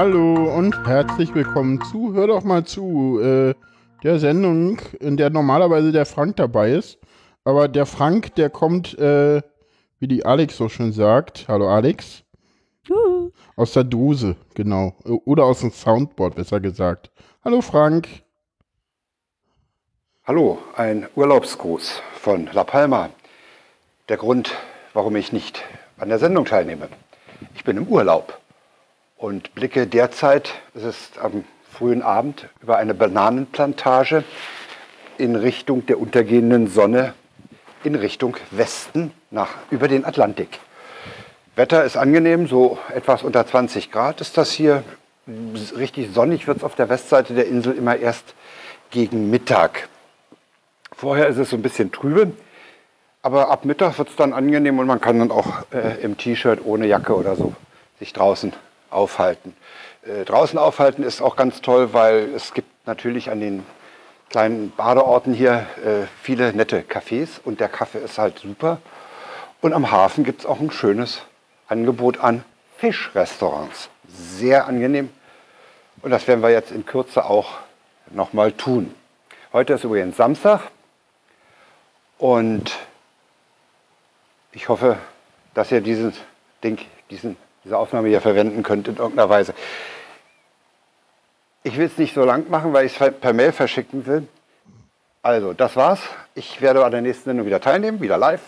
Hallo und herzlich willkommen zu Hör doch mal zu, äh, der Sendung, in der normalerweise der Frank dabei ist. Aber der Frank, der kommt, äh, wie die Alex so schön sagt. Hallo Alex. Juhu. Aus der Dose, genau. Oder aus dem Soundboard, besser gesagt. Hallo Frank. Hallo, ein Urlaubsgruß von La Palma. Der Grund, warum ich nicht an der Sendung teilnehme. Ich bin im Urlaub und blicke derzeit, es ist am frühen Abend, über eine Bananenplantage in Richtung der untergehenden Sonne, in Richtung Westen, nach, über den Atlantik. Wetter ist angenehm, so etwas unter 20 Grad ist das hier. Richtig sonnig wird es auf der Westseite der Insel immer erst gegen Mittag. Vorher ist es so ein bisschen trübe, aber ab Mittag wird es dann angenehm und man kann dann auch äh, im T-Shirt ohne Jacke oder so sich draußen aufhalten. Äh, draußen aufhalten ist auch ganz toll, weil es gibt natürlich an den kleinen Badeorten hier äh, viele nette Cafés und der Kaffee ist halt super. Und am Hafen gibt es auch ein schönes Angebot an Fischrestaurants. Sehr angenehm. Und das werden wir jetzt in Kürze auch nochmal tun. Heute ist übrigens Samstag und ich hoffe, dass ihr diesen Ding, diesen, diese Aufnahme hier verwenden könnt in irgendeiner Weise. Ich will es nicht so lang machen, weil ich es per Mail verschicken will. Also, das war's. Ich werde an der nächsten Sendung wieder teilnehmen, wieder live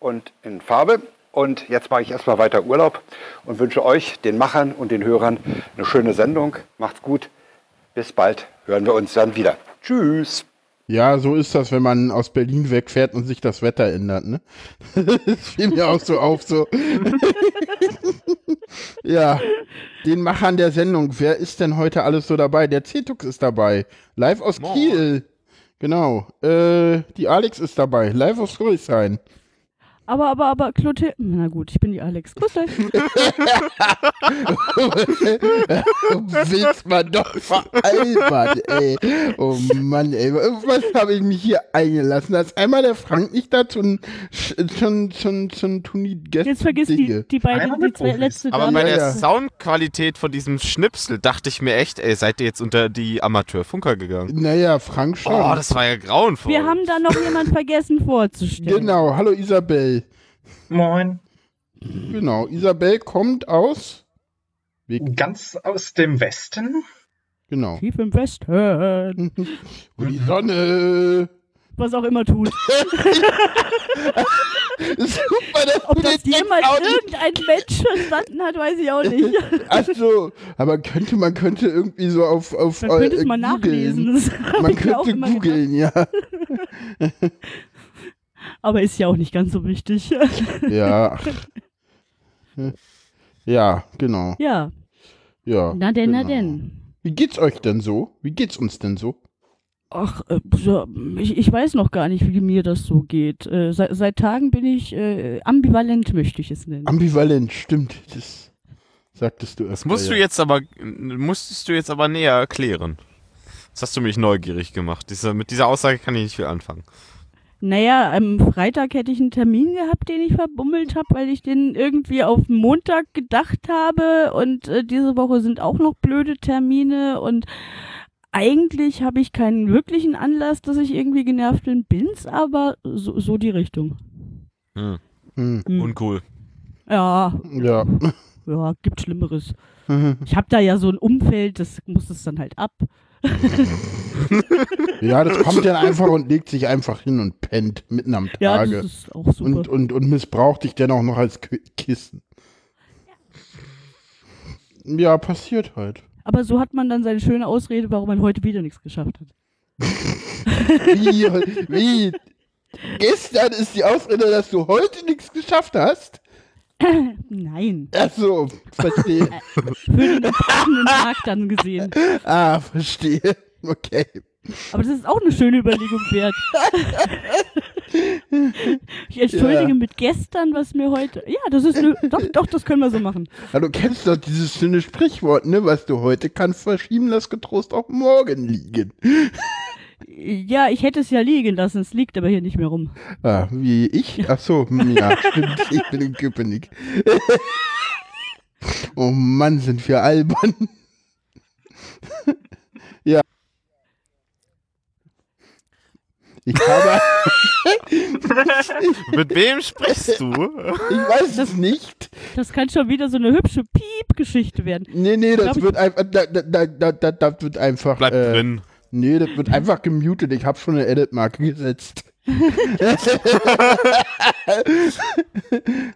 und in Farbe. Und jetzt mache ich erstmal weiter Urlaub und wünsche euch, den Machern und den Hörern, eine schöne Sendung. Macht's gut. Bis bald. Hören wir uns dann wieder. Tschüss. Ja, so ist das, wenn man aus Berlin wegfährt und sich das Wetter ändert, ne? Das fiel mir auch so auf, so. ja, den Machern der Sendung. Wer ist denn heute alles so dabei? Der Cetux ist dabei. Live aus. Kiel. Genau. Äh, die Alex ist dabei. Live aus Friedrichshain. Aber, aber, aber, Clotilde. Na gut, ich bin die Alex. Grüß euch. Willst man doch veralbern, ey. Oh Mann, ey. Was habe ich mich hier eingelassen? Da ist einmal der Frank nicht da schon, schon, schon, schon tun die Gäste. Jetzt vergiss die, die beiden, die zwei letzte Aber bei der ja. Soundqualität von diesem Schnipsel dachte ich mir echt, ey, seid ihr jetzt unter die Amateurfunker gegangen? Naja, Frank schon. Oh, das war ja grauenvoll. Wir haben da noch jemand vergessen vorzustellen. Genau. Hallo Isabel. Moin. Genau, Isabel kommt aus. Ganz aus dem Westen. Genau. Tief im Westen. Wo die Sonne. Was auch immer tut. Super, Ob das jemals irgendein Mensch verstanden hat, weiß ich auch nicht. Achso, aber könnte man könnte irgendwie so auf auf man könnte äh, es mal nachlesen. Man könnte googeln, ja. Aber ist ja auch nicht ganz so wichtig. ja. Ja, genau. Ja. Ja. Na denn, genau. na denn. Wie geht's euch denn so? Wie geht's uns denn so? Ach, äh, ich, ich, weiß noch gar nicht, wie mir das so geht. Äh, seit, seit, Tagen bin ich äh, ambivalent, möchte ich es nennen. Ambivalent, stimmt. Das sagtest du öfter, Das musst ja. du jetzt aber, musstest du jetzt aber näher erklären. Das hast du mich neugierig gemacht. Diese, mit dieser Aussage kann ich nicht viel anfangen. Naja, am Freitag hätte ich einen Termin gehabt, den ich verbummelt habe, weil ich den irgendwie auf Montag gedacht habe. Und äh, diese Woche sind auch noch blöde Termine. Und eigentlich habe ich keinen wirklichen Anlass, dass ich irgendwie genervt bin. Bin's aber so, so die Richtung. Hm. Hm. Hm. Uncool. Ja. Ja. Ja, gibt Schlimmeres. Ich habe da ja so ein Umfeld, das muss es dann halt ab. ja, das kommt dann einfach und legt sich einfach hin und pennt mitten am Tage. Ja, das ist auch super. Und, und, und missbraucht dich dann auch noch als Kissen. Ja, passiert halt. Aber so hat man dann seine schöne Ausrede, warum man heute wieder nichts geschafft hat. wie, wie? Gestern ist die Ausrede, dass du heute nichts geschafft hast? Nein. Ach so, verstehe. Für den passenden Tag dann gesehen. Ah, verstehe. Okay. Aber das ist auch eine schöne Überlegung wert. ich entschuldige Ja. mit gestern, was mir heute. Ja, das ist eine, doch, doch, das können wir so machen. Ja, du kennst doch dieses schöne Sprichwort, ne? Was du heute kannst verschieben, lass getrost auch morgen liegen. Ja, ich hätte es ja liegen lassen, es liegt aber hier nicht mehr rum. Ah, wie ich? Ach so, ja, stimmt. Ich bin in Köpenick. oh Mann, sind wir albern. ja. Ich habe. Mit wem sprichst du? Ich weiß es nicht. Das kann schon wieder so eine hübsche Piep-Geschichte werden. Nee, nee, das wird einfach. Da, da, da, da, das wird einfach. Bleib äh, drin. Nee, das wird einfach gemutet. Ich habe schon eine Edit-Marke gesetzt.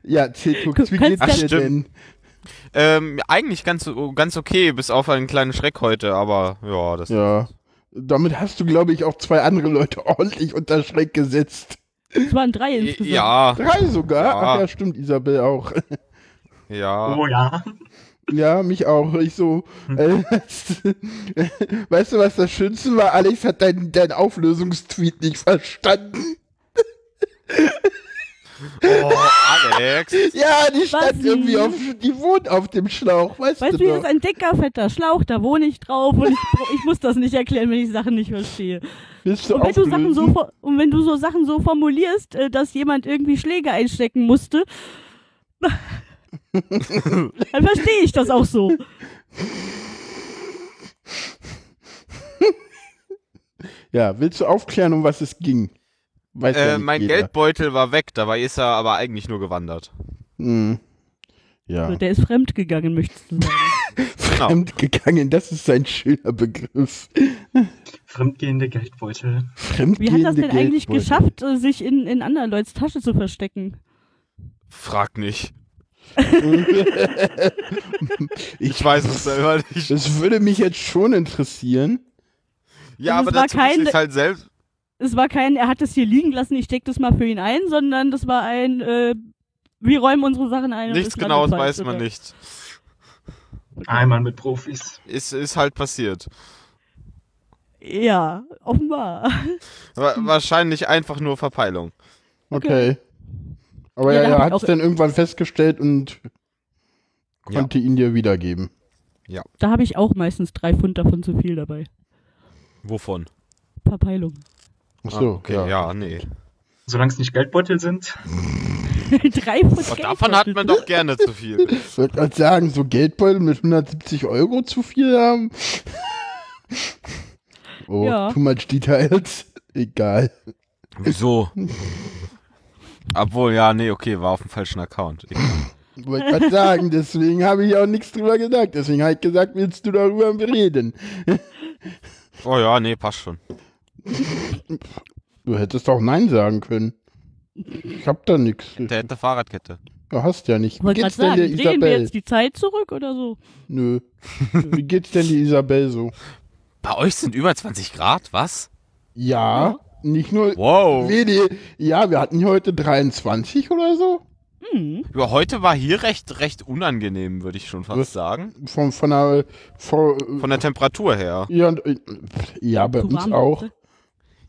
ja, Cetux, wie geht's dir denn? Ähm, eigentlich ganz, ganz okay, bis auf einen kleinen Schreck heute, aber ja, das. Ja. Damit hast du, glaube ich, auch zwei andere Leute ordentlich unter Schreck gesetzt. Es waren drei insgesamt. Ja, Drei sogar? Ja. Ach ja, stimmt, Isabel auch. ja. Oh ja. Ja, mich auch. Ich so, äh, weißt du, was das Schönste war? Alex hat deinen dein Auflösungstweet nicht verstanden. Oh, Alex. Ja, die stand Was? irgendwie auf, die wohnt auf dem Schlauch, weißt, Weißt du du, hier doch. ist ein dicker, fetter Schlauch, da wohne ich drauf und ich, ich muss das nicht erklären, wenn ich Sachen nicht verstehe. Willst du Und wenn du Sachen so, und wenn du so Sachen so formulierst, äh, dass jemand irgendwie Schläge einstecken musste, dann verstehe ich das auch so. Ja, willst du aufklären, um was es ging? Weiß ja Äh, nicht mein jeder. Geldbeutel war weg, dabei ist er aber eigentlich nur gewandert. Hm. Ja. Also, der ist fremd gegangen, möchtest du sagen. Genau. Fremdgegangen, das ist ein schöner Begriff. Fremdgehende Geldbeutel. Fremdgehende Wie hat das denn eigentlich geschafft, sich in, in anderen Leuts Tasche zu verstecken? Frag nicht. ich weiß es selber nicht. Das würde mich jetzt schon interessieren. Ja, Also aber es dazu muss kein- ich halt selbst. Es war kein, er hat das hier liegen lassen, ich steck das mal für ihn ein, sondern das war ein, äh, wir räumen unsere Sachen ein. und Nichts Genaues weiß man oder? nicht. Einmal mit Profis. Ist, ist halt passiert. Ja, offenbar. Wa wahrscheinlich einfach nur Verpeilung. Okay. Aber Ja, ja, er hat es dann irgendwann festgestellt und Ja. konnte ihn dir wiedergeben. Da habe ich auch meistens drei Pfund davon zu viel dabei. Wovon? Verpeilung. Ach Ah, so, okay, ja. ja, nee. Solange es nicht Geldbeutel sind. drei Pfund Aber Geld davon hat man doch gerne zu viel. Ich würde gerade sagen, so Geldbeutel mit 170 Euro zu viel haben. Oh, Ja. too much details. Egal. Wieso? Obwohl, ja, nee, okay, war auf dem falschen Account. Ich, Wollte gerade sagen, deswegen habe ich auch nichts drüber gesagt. Deswegen habe ich gesagt, willst du darüber reden? oh ja, nee, passt schon. Du hättest auch Nein sagen können. Ich hab da nichts. Der hätte Fahrradkette. Du hast ja nicht. Ich Wie geht's denn sagen, der drehen wir Isabel? jetzt die Zeit zurück oder so? Nö. Wie geht's denn die Isabel so? Bei euch sind über 20 Grad, was? Ja, nicht nur. Wow. Nee. Ja, wir hatten hier heute 23 oder so. Hm. Ja, heute war hier recht, recht unangenehm, würde ich schon fast Was? sagen. Von, von der. Von, Von der Temperatur her. ja, und, äh, ja, bei uns auch.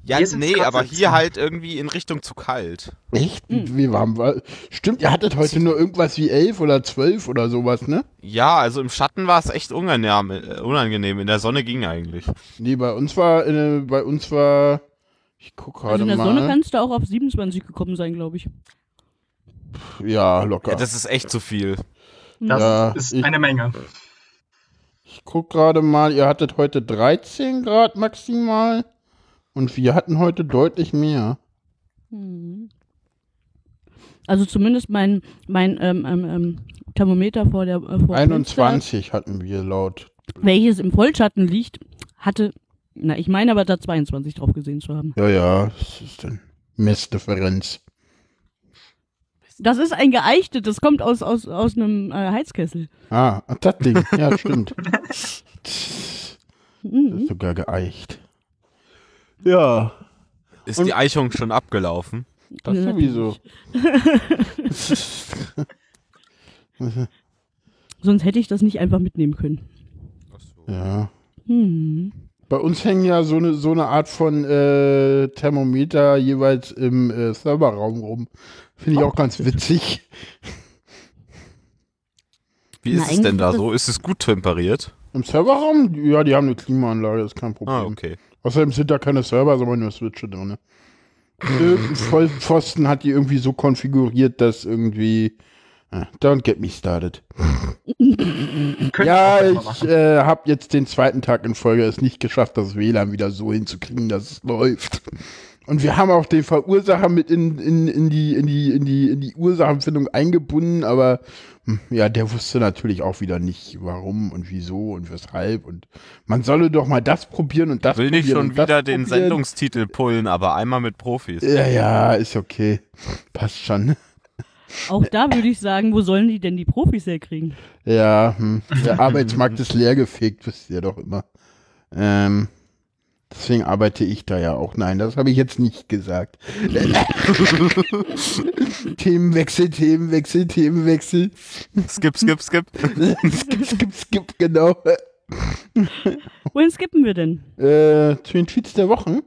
Ja, nee, aber 17. hier halt irgendwie in Richtung zu kalt. Echt? Hm. Wie warm war? Stimmt, ihr hattet heute nur irgendwas wie 11 oder 12 oder sowas, ne? Ja, also im Schatten war es echt unangenehm, äh, unangenehm. In der Sonne ging eigentlich. Nee, bei uns war. Äh, bei uns war. Ich guck gerade Also in der mal. Sonne kannst du auch auf 27 gekommen sein, glaube ich. ja, locker. Ja, das ist echt zu viel. Das Ja, ist ich- eine Menge. Ich guck gerade mal, ihr hattet heute 13 Grad maximal und wir hatten heute deutlich mehr. Hm. Also zumindest mein, mein ähm, ähm, ähm, Thermometer vor der äh, vor 21 hatten wir laut. Welches im Vollschatten liegt, hatte, na ich meine aber da 22 drauf gesehen zu haben. Ja, ja, das ist dann Messdifferenz. Das ist ein geeichtet, das kommt aus, aus, aus einem äh, Heizkessel. Ah, das Ding. Ja, stimmt. Das Mhm. ist sogar geeicht. Ja, Ist Und- die Eichung schon abgelaufen? das Ja, sowieso. Sonst hätte ich das nicht einfach mitnehmen können. ja. Hm. Bei uns hängen ja so eine, so eine Art von äh, Thermometer jeweils im äh, Serverraum rum. Finde ich auch ganz witzig. Wie Na, ist es denn da so? Ist es gut temperiert? Im Serverraum? Ja, die haben eine Klimaanlage, das ist kein Problem. Ah, okay. Außerdem sind da keine Server, sondern nur Switche drin. Irgendein Vollpfosten hat die irgendwie so konfiguriert, dass irgendwie Don't get me started. Ja, ich äh, habe jetzt den zweiten Tag in Folge es nicht geschafft, das WLAN wieder so hinzukriegen, dass es läuft. Und wir haben auch den Verursacher mit in, in, in, die, in, die, in, die, in die Ursachenfindung eingebunden, aber hm, ja, der wusste natürlich auch wieder nicht, warum und wieso und weshalb. Und man solle doch mal das probieren und das Will nicht probieren schon wieder den probieren. Sendungstitel pullen, aber einmal mit Profis. Ja, ja, ist okay. Passt schon. Auch da würde ich sagen, wo sollen die denn die Profis herkriegen? Ja, hm. der Arbeitsmarkt ist leergefegt, wisst ihr doch immer. Ähm, deswegen arbeite ich da ja auch. Nein, das habe ich jetzt nicht gesagt. Themenwechsel, Themenwechsel, Themenwechsel. Skip, skip, skip. skip, skip, skip, genau. Wohin skippen wir denn? Äh, zu den Tweets der Wochen.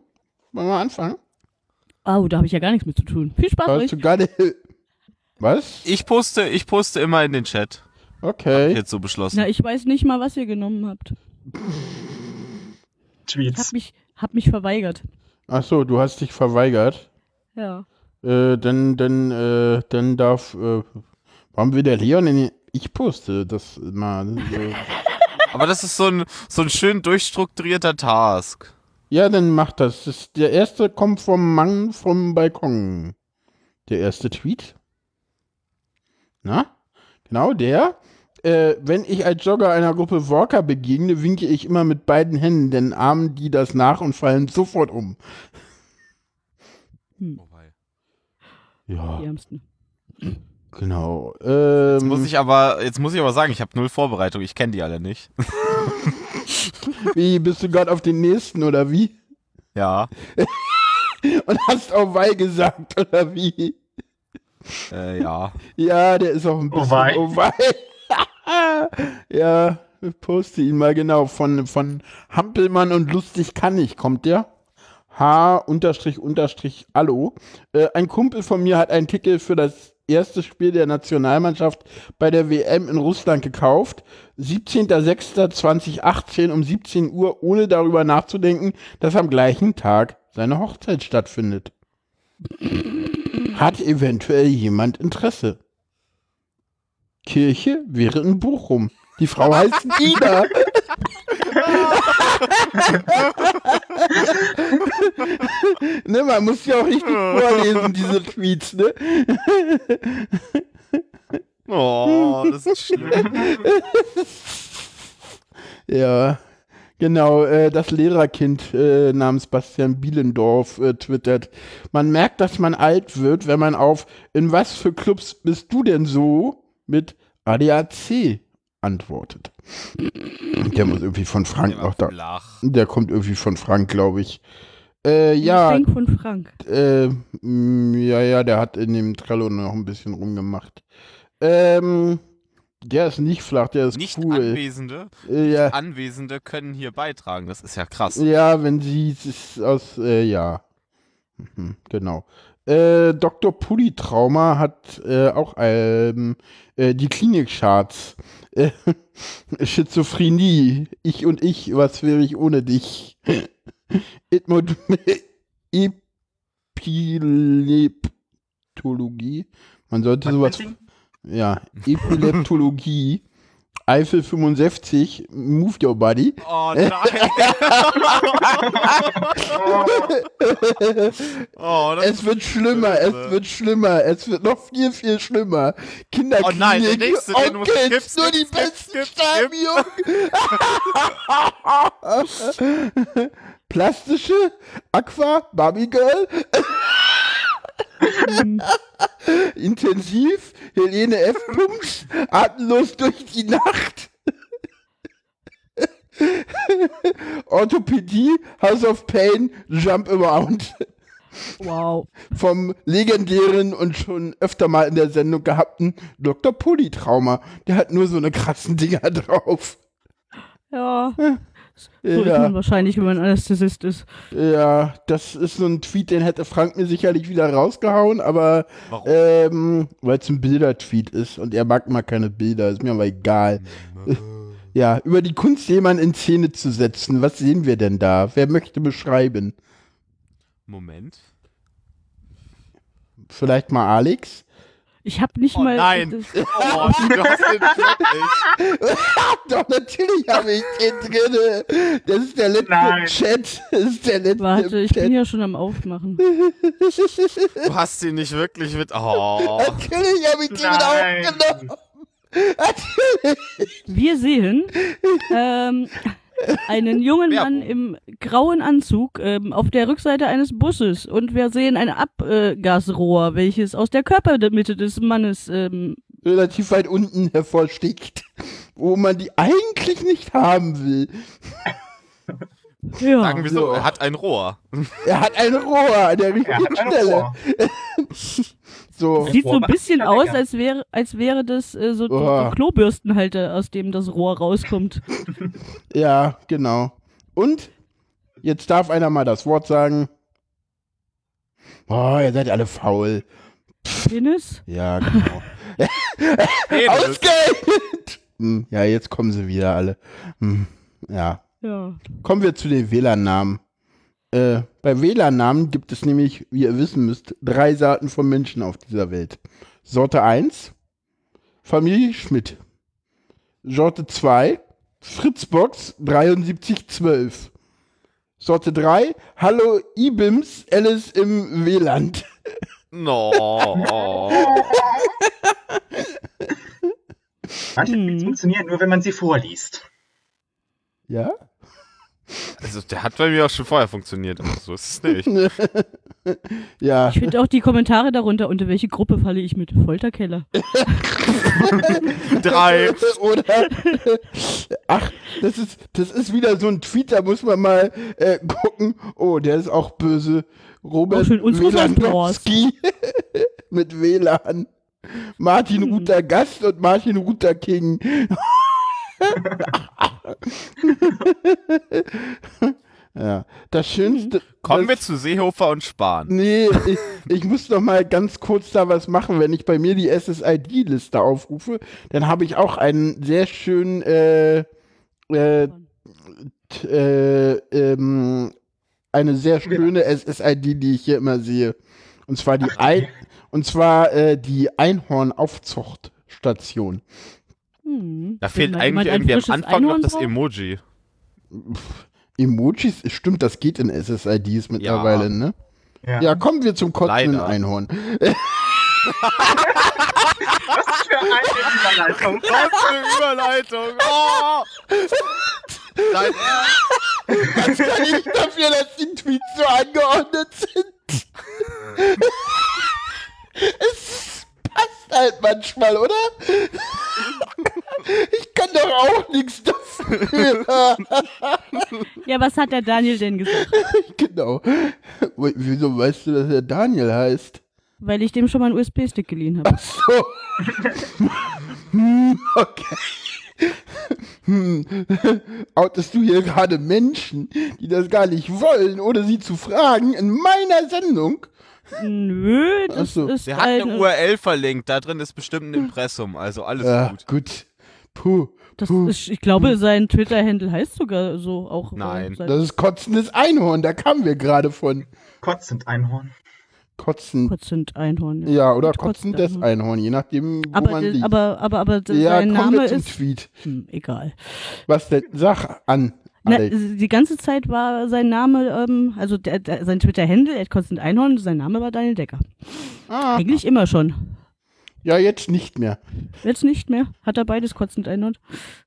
Wollen wir anfangen? Oh, da habe ich ja gar nichts mit zu tun. Viel Spaß Hast euch. du gerade. Was? Ich poste, ich poste immer in den Chat. Okay. Jetzt so beschlossen. Na, ich weiß nicht mal, was ihr genommen habt. Hab Tweets. mich, hab mich verweigert. Ach so, du hast dich verweigert. Ja. Äh, dann, dann, äh, dann darf. Äh, warum will der Leon in den. Ich poste das mal. Aber das ist so ein, so ein schön durchstrukturierter Task. Ja, dann mach das. das. Der erste kommt vom Mann vom Balkon. Der erste Tweet. Na? Genau, der. Äh, wenn ich als Jogger einer Gruppe Walker begegne, winke ich immer mit beiden Händen, denn ahmen die das nach und fallen sofort um. Wobei. Ja, Die Ärmsten. genau. Jetzt Ähm, muss ich aber, jetzt muss ich aber sagen, ich habe null Vorbereitung. Ich kenne die alle nicht. wie, bist du gerade auf den nächsten oder wie? Ja. Und hast auch Weil gesagt oder wie? Äh, ja. Ja, der ist auch ein Oh bisschen wei. oh wei. ja, ich poste ihn mal genau. Von, von Hampelmann und Lustig kann ich, kommt der? H unterstrich unterstrich Allo. Äh, ein Kumpel von mir hat einen Ticket für das erste Spiel der Nationalmannschaft bei der WM in Russland gekauft. 17.06.2018 um 17 Uhr, ohne darüber nachzudenken, dass am gleichen Tag seine Hochzeit stattfindet. Hat eventuell jemand Interesse? Kirche wäre in Bochum. Die Frau heißt Ida. ne, man muss ja auch richtig vorlesen, diese Tweets, ne? Oh, das ist schlimm. Ja, genau. Äh, das Lehrerkind äh, namens Bastian Bielendorf äh, twittert. Man merkt, dass man alt wird, wenn man auf In was für Clubs bist du denn so mit ADAC antwortet. Der muss irgendwie von Frank noch da. flach. Der kommt irgendwie von Frank, glaube ich. Äh, ja, Geschenk von Frank. äh, mh, ja, ja, der hat in dem Trello noch ein bisschen rumgemacht. Ähm, der ist nicht flach, der ist Nicht cool. Anwesende, Äh, ja. Anwesende können hier beitragen. Das ist ja krass. Ja, wenn sie es aus, äh, ja. Mhm, genau. Äh, Dr. Pulli-Trauma hat äh, auch ähm, äh, die Klinik-Charts. Äh, Schizophrenie, ich und ich, was wäre ich ohne dich? Edmund Epileptologie. Man sollte sowas. Ja, Epileptologie. Eifel 65, Move Your Body. Oh nein. oh, Es wird schlimmer, es wird schlimmer, es wird noch viel, viel schlimmer. Kinderklinik, Oh nein, der nächste, den Onkels, skip, nur die besten Stammjungen. Plastische, Aqua, Barbie Girl, intensiv, Helene F. Punkt, atemlos durch die Nacht. Orthopädie, House of Pain, Jump Around. Wow. vom legendären und schon öfter mal in der Sendung gehabten Dr. Polytrauma. Der hat nur so eine krassen Dinger drauf. Ja. So ist Ja, man wahrscheinlich, wenn man Anästhesist ist. ja, das ist so ein Tweet, den hätte Frank mir sicherlich wieder rausgehauen, aber ähm, weil es ein Bildertweet ist und er mag mal keine Bilder, ist mir aber egal. Ja, über die Kunst jemanden in Szene zu setzen, was sehen wir denn da? Wer möchte beschreiben? Moment. Vielleicht mal Alex? Ich habe nicht Oh mal. nein. das- Oh, du hast den wirklich. Doch, natürlich habe ich den drinne. Das ist der letzte Nein. Chat. Das ist der letzte Warte, ich Chat. bin ja schon am Aufmachen. Du hast ihn nicht wirklich mit. Oh. Natürlich habe ich den mit aufgenommen. Wir sehen ähm, einen jungen Mann im grauen Anzug ähm, auf der Rückseite eines Busses und wir sehen ein Abgasrohr, welches aus der Körpermitte des Mannes. Ähm, Relativ weit unten hervorsticht. Wo man die eigentlich nicht haben will. ja, Sagen wir so, er hat ein Rohr. Er hat ein Rohr an der Er richtigen Stelle. So. sieht so ein bisschen aus, als wäre, als wäre das äh, so, Oh. so Klobürstenhalter, aus dem das Rohr rauskommt. Ja, genau. Und jetzt darf einer mal das Wort sagen. Oh, ihr seid alle faul. Penis? Ja, genau. Ausgehend! Hm, Ja, jetzt kommen sie wieder alle. Hm, Ja. Ja. Kommen wir zu den WLAN-Namen. Äh, bei WLAN-Namen gibt es nämlich, wie ihr wissen müsst, drei Sorten von Menschen auf dieser Welt. Sorte 1, Familie Schmidt. Sorte 2, Fritzbox 7312. Sorte 3, Hallo Ibims, Alice im WLAN. No. Manche Hm. Funktionieren nur, wenn man sie vorliest. Ja? Also, der hat bei mir auch schon vorher funktioniert. Also, so ist es nicht. Ja. Ich finde auch die Kommentare darunter, unter welche Gruppe falle ich mit? Folterkeller. Drei. Oder? Ach, das ist, das ist wieder so ein Tweet, da muss man mal äh, gucken. Oh, der ist auch böse. Robert unsere Wielandowski mit WLAN. Martin Hm. Ruther Gast und Martin Ruther King. ja, das Schönste. Kommen wir das, zu Seehofer und Spahn. Nee, ich, ich muss noch mal ganz kurz da was machen. Wenn ich bei mir die SSID-Liste aufrufe, dann habe ich auch einen sehr schönen äh, äh, äh, ähm, eine sehr schöne SSID, die ich hier immer sehe. Und zwar die Ein und zwar äh, die Einhorn-Aufzuchtstation. Hm. Da fehlt eigentlich ein irgendwie am Anfang noch Einhorn das drauf? Emoji. Emojis, stimmt, das geht in SSIDs mittlerweile, Ja. ne? Ja. Ja, kommen wir zum kotzenden. Einhorn. Was für eine Überleitung. Was für eine Überleitung. Oh. Dein Was kann ich dafür, dass die Tweets so angeordnet sind? es passt halt manchmal, oder? Ich kann doch auch nichts dafür. Ja, was hat der Daniel denn gesagt? genau. Wieso weißt du, dass er Daniel heißt? Weil ich dem schon mal einen USB-Stick geliehen habe. Ach so. Hm, okay. Hm. Outest du hier gerade Menschen, die das gar nicht wollen, ohne sie zu fragen, in meiner Sendung? Nö, das so. ist Der hat eine eine, URL verlinkt. Da drin ist bestimmt ein Impressum. Also alles Ja, gut. gut. Puh. das puh. ist, ich glaube, sein Twitter-Handle heißt sogar so auch. äh, Nein. Das ist kotzendes Einhorn, da kamen wir gerade von. Kotzend Einhorn. Kotzen. Kotzend Einhorn. Ja, oder Mit kotzend kotzendes Einhorn. Einhorn, je nachdem, wo Aber, man d- liegt. aber, aber, aber d- ja, sein Name ist. Tweet. Hm, egal. Was denn? Sag an, Na, die ganze Zeit war sein Name, ähm, also der, der, sein Twitter-Handle, er Kotzend Einhorn, sein Name war Daniel Decker. Ah, Eigentlich immer schon. ja, jetzt nicht mehr. Jetzt nicht mehr. Hat er beides Kotzend Einhorn?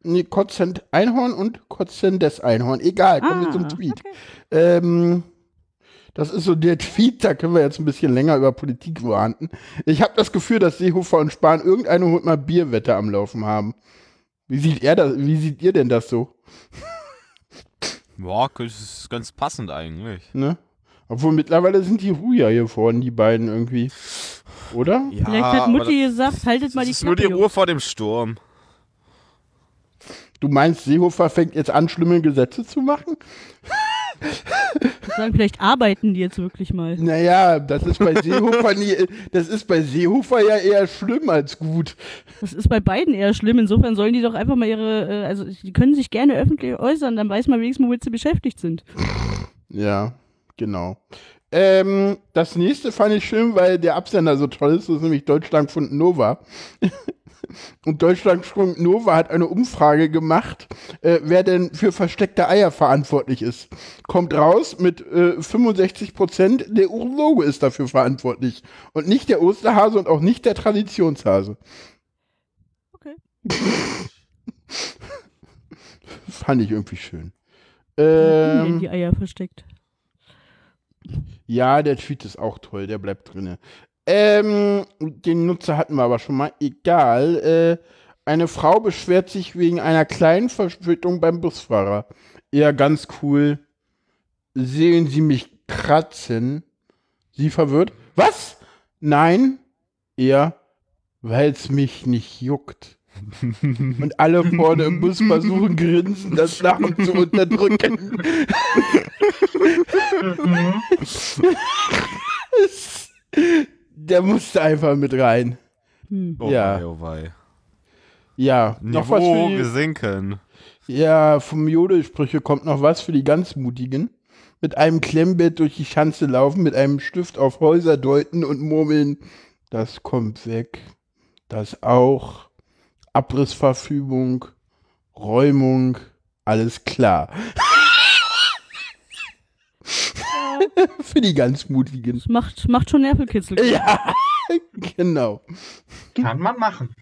Nee, kotzend Einhorn und kotzendes Einhorn. Egal, kommen wir Ah, zum Tweet. okay. Ähm, das ist so der Tweet, da können wir jetzt ein bisschen länger über Politik ranten. Ich habe das Gefühl, dass Seehofer und Spahn irgendeine Hund mal Bierwette am Laufen haben. Wie sieht er das, wie seht ihr denn das so? Boah, das ist ganz passend eigentlich. Ne? Obwohl mittlerweile sind die ruhiger hier vorne, die beiden irgendwie. Oder? Ja, Vielleicht hat Mutti gesagt, haltet mal Das die ist nur Klappe. die Ruhe vor dem Sturm. Du meinst, Seehofer fängt jetzt an, schlimme Gesetze zu machen? Sagen, vielleicht arbeiten die jetzt wirklich mal. Naja, das ist bei Seehofer nie, das ist bei Seehofer ja eher schlimm als gut. Das ist bei beiden eher schlimm. Insofern sollen die doch einfach mal ihre, äh, also die können sich gerne öffentlich äußern, dann weiß man wenigstens, womit sie beschäftigt sind. Ja, genau. Ähm, das nächste fand ich schön, weil der Absender so toll ist. Das ist nämlich Deutschlandfund Nova. Und Deutschlandfund Nova hat eine Umfrage gemacht, äh, wer denn für versteckte Eier verantwortlich ist. Kommt raus mit äh, 65 Prozent, der Urologe ist dafür verantwortlich. Und nicht der Osterhase und auch nicht der Traditionshase. Okay. Fand ich irgendwie schön. Ähm, die Eier versteckt. Ja, der Tweet ist auch toll, der bleibt drinne. Ähm, den Nutzer hatten wir aber schon mal. Egal. Äh, eine Frau beschwert sich wegen einer kleinen Verspätung beim Busfahrer. Ja, ganz cool. Sehen Sie mich kratzen? Sie verwirrt. Was? Nein. Er, weil's mich nicht juckt. Und alle vorne im Bus versuchen grinsen, das Lachen zu unterdrücken. Der musste einfach mit rein. Hm. Oh Ja. wei, oh wei. Ja, noch was Niveau für die, gesinken. Ja, vom Jodelsprüche kommt noch was für die ganz Mutigen. Mit einem Klemmbett durch die Schanze laufen, mit einem Stift auf Häuser deuten und murmeln, das kommt weg. Das auch. Abrissverfügung, Räumung, alles klar. für die ganz Mutigen. Das macht, macht schon Nervelkitzel. Ja, genau. Kann man machen.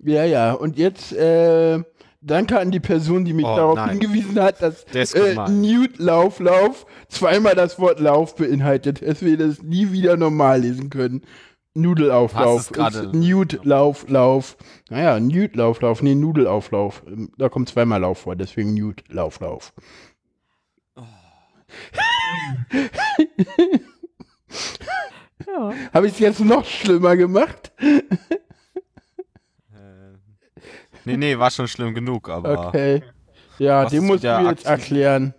Ja, ja. Und jetzt äh, danke an die Person, die mich Oh, darauf nein. hingewiesen hat, dass ist äh. Nude Lauf Lauf zweimal das Wort Lauf beinhaltet, dass wir das nie wieder normal lesen können. Nudelauflauf. Hast es gerade- Nude Lauf Lauf. Naja, Nude Lauf Lauf. Nee, Nudelauflauf. Ähm, Da kommt zweimal Lauf vor, deswegen Nude Lauf Lauf. Ja. Habe ich es jetzt noch schlimmer gemacht? Nee, nee, war schon schlimm genug, aber. Okay. Ja, den musst du jetzt erklären.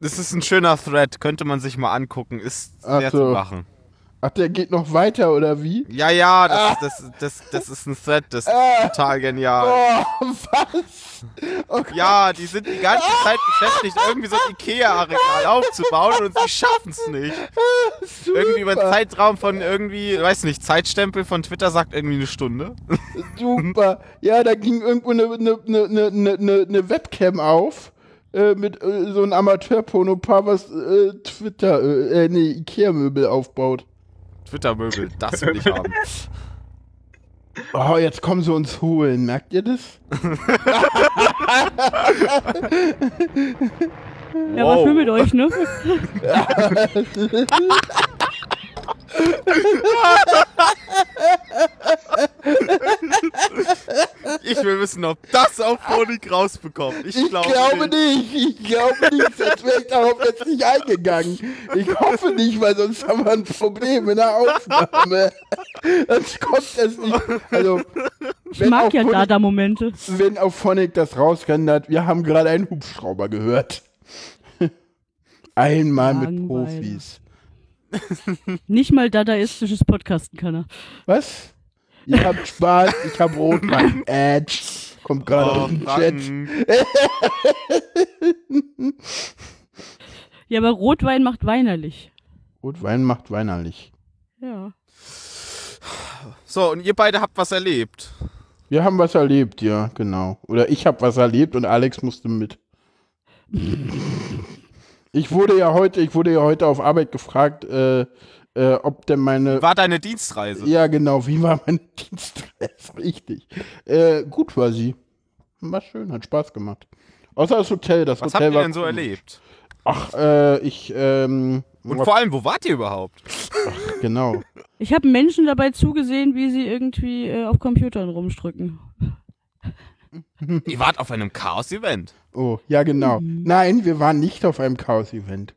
Das ist ein schöner Thread, könnte man sich mal angucken. Ist sehr so. zu machen. Ach, der geht noch weiter, oder wie? Ja, ja, das, das, das, das ist ein Thread, das ist Ah. total genial. Oh, was? Oh. Ja, die sind die ganze Zeit beschäftigt, irgendwie so ein Ikea-Areal aufzubauen und sie schaffen es nicht. Irgendwie über einen Zeitraum von irgendwie, weiß nicht, Zeitstempel von Twitter sagt irgendwie eine Stunde. Super. Ja, da ging irgendwo eine ne, ne, ne, ne, ne, ne Webcam auf. Äh, mit äh, so einem Amateur-Porno-Paar, was äh, Twitter, äh, äh, nee, Ikea-Möbel aufbaut. Twitter-Möbel, das will ich haben. Oh, jetzt kommen sie uns holen. Merkt ihr das? Ja, war schön mit euch, ne? Ich will wissen, ob das auf Honig rausbekommt. Ich, Ich glaube, glaube nicht. nicht. Ich glaube nicht. Sonst wäre ich darauf jetzt nicht eingegangen. Ich hoffe nicht, weil sonst haben wir ein Problem in der Aufnahme. Sonst kommt es nicht. Also, Ich mag ja Dada-Momente. wenn auf Phonic das rausrendert, wir haben gerade einen Hubschrauber gehört. Einmal mit Langweiler. Profis. Nicht mal dadaistisches Podcasten kann er. Was? Ihr habt Spaß, ich hab Rotwein. Edge. Kommt gerade Oh, aus dem Chat. Ja, aber Rotwein macht weinerlich. Rotwein macht weinerlich. Ja. So, und ihr beide habt was erlebt. Wir haben was erlebt, ja, genau. Oder ich habe was erlebt und Alex musste mit. Ich wurde ja heute, ich wurde ja heute auf Arbeit gefragt, äh, äh, ob denn meine. War deine Dienstreise? Ja, genau, wie war meine Dienstreise? Richtig. Äh, gut war sie. War schön, hat Spaß gemacht. Außer das Hotel, das Was Hotel habt ihr war denn so cool. erlebt? Ach, äh, ich, ähm, Und vor allem, wo wart ihr überhaupt? genau. Ich habe Menschen dabei zugesehen, wie sie irgendwie äh, auf Computern rumstrücken. ihr wart auf einem Chaos-Event. Oh, ja, genau. Nein, wir waren nicht auf einem Chaos-Event.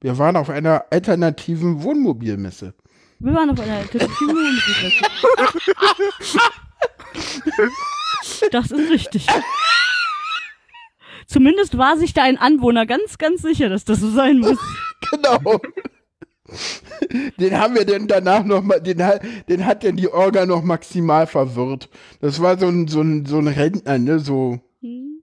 Wir waren auf einer alternativen Wohnmobilmesse. Wir waren auf einer alternativen Wohnmobilmesse. Das ist richtig. Zumindest war sich da ein Anwohner ganz, ganz sicher, dass das so sein muss. Genau. Den haben wir denn danach noch mal, den, hat- den hat denn die Orga noch maximal verwirrt. Das war so ein, so ein, so ein Rentner, ne, so,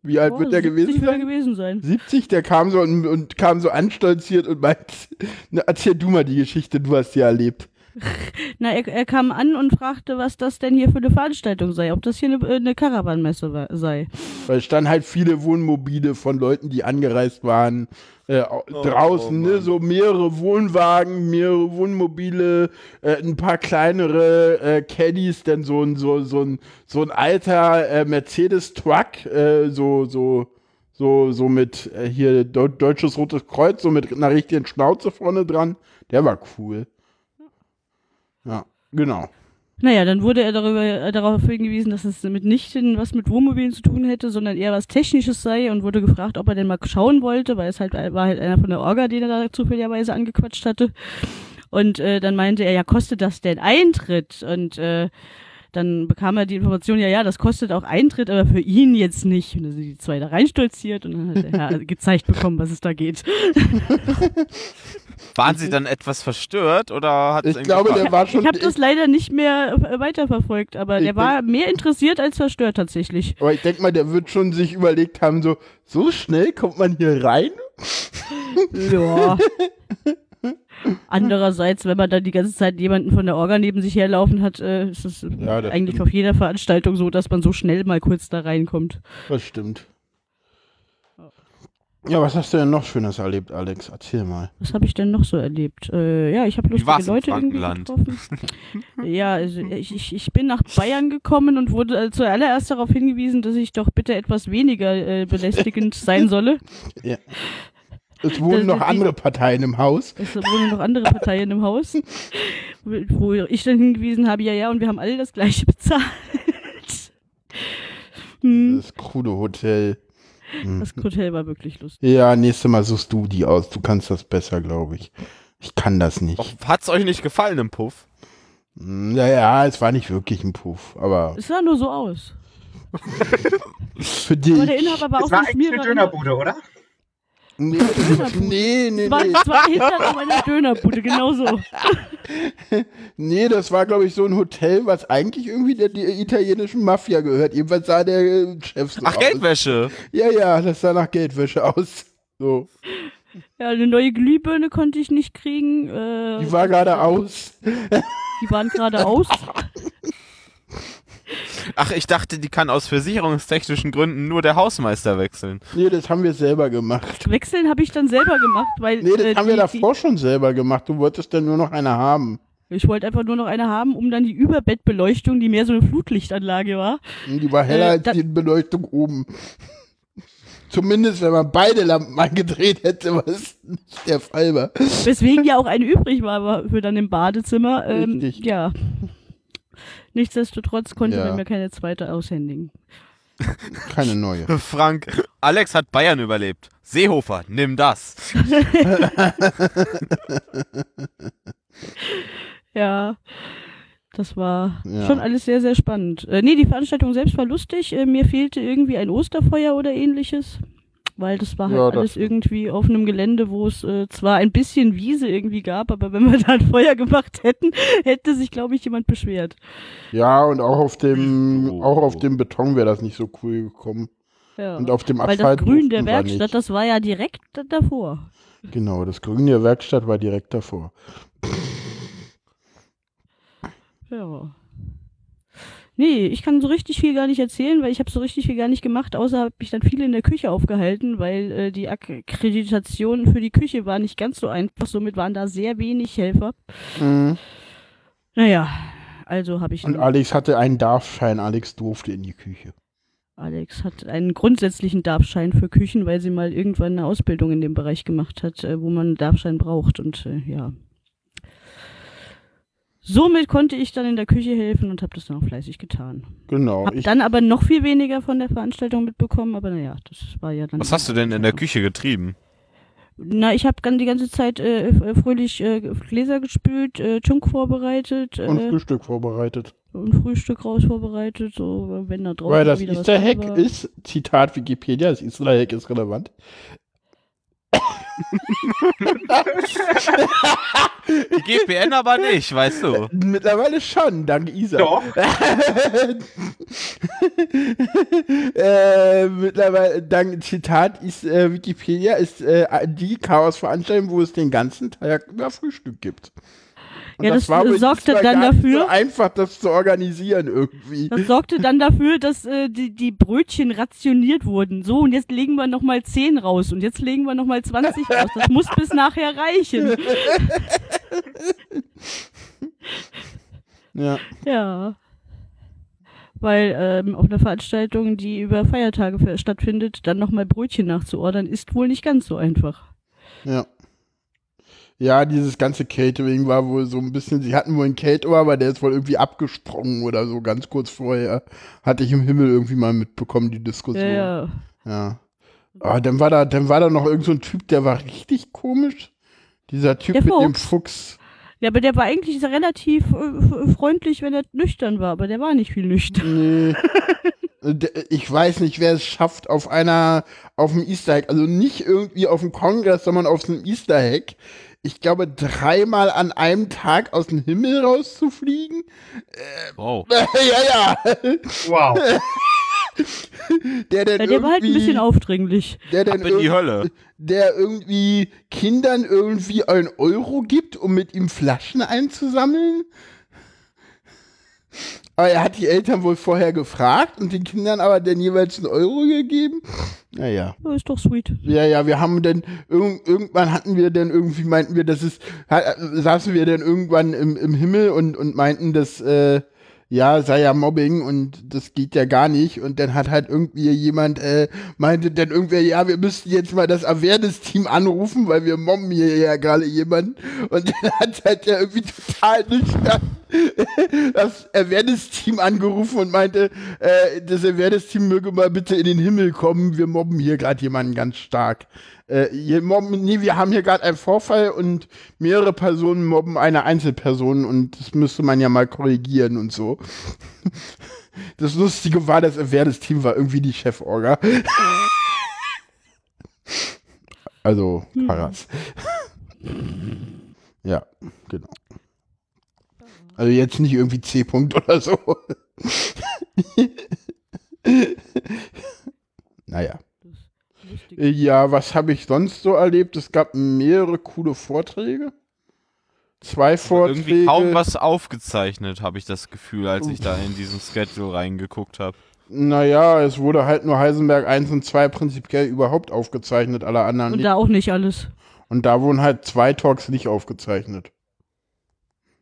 Wie alt Oh, wird der 70 gewesen sein? gewesen sein. 70, der kam so und, und kam so anstolziert und meint, na, erzähl du mal die Geschichte, du hast sie erlebt. Na, er, er kam an und fragte, was das denn hier für eine Veranstaltung sei, ob das hier eine, äh, eine Caravanmesse wa- sei. Weil es standen halt viele Wohnmobile von Leuten, die angereist waren, äh, au- draußen, oh ne, so mehrere Wohnwagen, mehrere Wohnmobile, äh, ein paar kleinere äh, Caddies, dann so ein, so, so ein, so ein alter äh, Mercedes-Truck, äh, so, so, so, so mit äh, hier Deu Deutsches Rotes Kreuz, so mit einer richtigen Schnauze vorne dran. Der war cool. Genau. Naja, dann wurde er darüber, äh, darauf hingewiesen, dass es mitnichten was mit Wohnmobilen zu tun hätte, sondern eher was Technisches sei und wurde gefragt, ob er denn mal schauen wollte, weil es halt war halt einer von der Orga, den er da zufälligerweise angequatscht hatte. Und äh, dann meinte er, ja, kostet das denn Eintritt? Und äh, dann bekam er die Information, ja, ja, das kostet auch Eintritt, aber für ihn jetzt nicht. Und dann sind die zwei da reinstolziert und dann hat er ja, gezeigt bekommen, was es da geht. Waren Sie dann etwas verstört oder hat Ich glaube, der war schon. ich habe das leider nicht mehr äh, weiterverfolgt, aber der war mehr interessiert als verstört tatsächlich. aber ich denke mal, der wird schon sich überlegt haben, so, so schnell kommt man hier rein? Ja. Andererseits, wenn man dann die ganze Zeit jemanden von der Orga neben sich herlaufen hat, äh, ist es Ja, das eigentlich stimmt. auf jeder Veranstaltung so, dass man so schnell mal kurz da reinkommt. Das stimmt. Ja, was hast du denn noch Schönes erlebt, Alex? Erzähl mal. Was habe ich denn noch so erlebt? Äh, ja, ich habe lustige Leute irgendwie getroffen. ja, also ich, ich, ich bin nach Bayern gekommen und wurde äh, zuallererst darauf hingewiesen, dass ich doch bitte etwas weniger äh, belästigend sein solle. Es wohnen Das- noch die- andere Parteien im Haus. Es wohnen noch andere Parteien im Haus, wo ich dann hingewiesen habe, ja, ja, und wir haben alle das gleiche bezahlt. Hm, Das krude Hotel. Hm. das Hotel war wirklich lustig. Ja, nächstes Mal suchst du die aus. Du kannst das besser, glaube ich. Ich kann das nicht. Hat's euch nicht gefallen im Puff? Hm, Ja, ja, es war nicht wirklich ein Puff, aber Es sah nur so aus. für dich. Aber der Inhaber war Es auch war ein eigentlich eine. Dönerbude, oder? Nee, nee, nee, Es war, nee. es war hinter meiner Dönerbude, genau so. Nee, das war, glaube ich, so ein Hotel, was eigentlich irgendwie der, der italienischen Mafia gehört. Jedenfalls sah der äh, Chef so Ach, aus. Geldwäsche. Ja, ja, das sah nach Geldwäsche aus. So. Ja, eine neue Glühbirne konnte ich nicht kriegen. Äh, Die war gerade aus. Die waren gerade aus. Ach, ich dachte, die kann aus versicherungstechnischen Gründen nur der Hausmeister wechseln. Nee, das haben wir selber gemacht. Wechseln habe ich dann selber gemacht, weil Nee, das äh, haben wir die- davor schon selber gemacht. Du wolltest dann nur noch eine haben. Die, ich wollte einfach nur noch eine haben, um dann die Überbettbeleuchtung, die mehr so eine Flutlichtanlage war. Die war heller Äh, als die Beleuchtung oben. Zumindest, wenn man beide Lampen angedreht hätte, was nicht der Fall war. Weswegen ja auch eine übrig war aber für dann im Badezimmer. Ähm, Richtig. ja. Nichtsdestotrotz konnte Ja. man mir keine zweite aushändigen. Keine neue. Frank, Alex hat Bayern überlebt. Seehofer, nimm das. Ja. Das war Ja. schon alles sehr, sehr spannend. Äh, nee, die Veranstaltung selbst war lustig. Äh, mir fehlte irgendwie ein Osterfeuer oder ähnliches. Weil das war halt Ja, das alles stimmt. irgendwie auf einem Gelände, wo es äh, zwar ein bisschen Wiese irgendwie gab, aber wenn wir da ein Feuer gemacht hätten, hätte sich, glaube ich, jemand beschwert. Ja, und auch auf dem, Oh. auch auf dem Beton wäre das nicht so cool gekommen. Ja. Und auf dem Weil Asphalt das Grün der Werkstatt, das war ja direkt da- davor. Genau, das Grün der Werkstatt war direkt davor. Ja. Nee, ich kann so richtig viel gar nicht erzählen, weil ich habe so richtig viel gar nicht gemacht, außer habe mich dann viel in der Küche aufgehalten, weil äh, die Akkreditation für die Küche war nicht ganz so einfach, somit waren da sehr wenig Helfer. Mhm. Naja, also habe ich Und Alex hatte einen Darfschein. Alex durfte in die Küche. Alex hat einen grundsätzlichen Darfschein für Küchen, weil sie mal irgendwann eine Ausbildung in dem Bereich gemacht hat, äh, wo man einen Darfschein braucht und äh, ja. Somit konnte ich dann in der Küche helfen und habe das dann auch fleißig getan. Genau. Hab Ich, dann aber noch viel weniger von der Veranstaltung mitbekommen, aber naja, das war ja dann. Was hast du denn in der Küche getrieben? Na, ich habe dann die ganze Zeit äh, f- fröhlich äh, Gläser gespült, äh, Chunk vorbereitet und äh, Frühstück vorbereitet. und Frühstück raus vorbereitet, so wenn da draußen Weil das Easter Hack ist, Zitat Wikipedia, das Easter Hack ist relevant. Die GPN aber nicht, weißt du. Mittlerweile schon, dank Isa. Doch. äh, mittlerweile, dank Zitat ist äh, Wikipedia ist äh, die Chaosveranstaltung, wo es den ganzen Tag über Frühstück gibt. Und Ja, das wohl sorgte diesmal dann gar nicht dafür- So einfach, das zu organisieren irgendwie. Das sorgte dann dafür, dass äh, die, die Brötchen rationiert wurden. So, und jetzt legen wir nochmal 10 raus und jetzt legen wir nochmal 20 raus. Das muss bis nachher reichen. Ja. Ja. Weil ähm, auf einer Veranstaltung, die über Feiertage stattfindet, dann nochmal Brötchen nachzuordern, ist wohl nicht ganz so einfach. Ja. Ja, dieses ganze Catering war wohl so ein bisschen, sie hatten wohl einen Caterer, aber der ist wohl irgendwie abgesprungen oder so, ganz kurz vorher. Hatte ich im Himmel irgendwie mal mitbekommen, die Diskussion. Ja, ja. Aber dann war da, dann war da noch irgend so ein Typ, der war richtig komisch. Dieser Typ Der mit dem Fuchs. Fuchs. Ja, aber der war eigentlich relativ äh, freundlich, wenn er nüchtern war, aber der war nicht viel nüchtern. Nee. Der- ich weiß nicht, wer es schafft, auf einer, auf dem Easter Egg, also nicht irgendwie auf dem Kongress, sondern auf einem Easter Egg, ich glaube, dreimal an einem Tag aus dem Himmel rauszufliegen. Wow. ja, ja. Wow. Der, denn Ja, der war halt ein bisschen aufdringlich. der, Ab denn in die Hölle. der irgendwie Kindern irgendwie einen Euro gibt, um mit ihm Flaschen einzusammeln. Aber er hat die Eltern wohl vorher gefragt und den Kindern aber dann jeweils einen Euro gegeben. Naja. Ja, ist doch sweet. Ja, ja, wir haben dann, irg irgendwann hatten wir dann irgendwie, meinten wir, das ist, saßen wir dann irgendwann im, im Himmel und, und meinten, das, äh, ja, sei ja Mobbing und das geht ja gar nicht. Und dann hat halt irgendwie jemand, äh, meinte dann irgendwer, ja, wir müssten jetzt mal das Awareness-Team anrufen, weil wir mobben hier ja gerade jemanden. Und dann hat halt der irgendwie total nüchtern das Awareness-Team angerufen und meinte, äh, das Awareness-Team möge mal bitte in den Himmel kommen, wir mobben hier gerade jemanden ganz stark. Äh, hier mobben, nee, wir haben hier gerade einen Vorfall und mehrere Personen mobben eine Einzelperson und das müsste man ja mal korrigieren und so. Das Lustige war, das Awareness-Team war irgendwie die Cheforga. Also, Karas. Ja, genau. Also jetzt nicht irgendwie C-Punkt oder so. naja. Ja, was habe ich sonst so erlebt? Es gab mehrere coole Vorträge. Zwei Vorträge. Irgendwie kaum was aufgezeichnet, habe ich das Gefühl, als ich da in diesen Schedule reingeguckt habe. Naja, es wurde halt nur Heisenberg 1 und 2 prinzipiell überhaupt aufgezeichnet, alle anderen Und nicht. da auch nicht alles. Und da wurden halt zwei Talks nicht aufgezeichnet.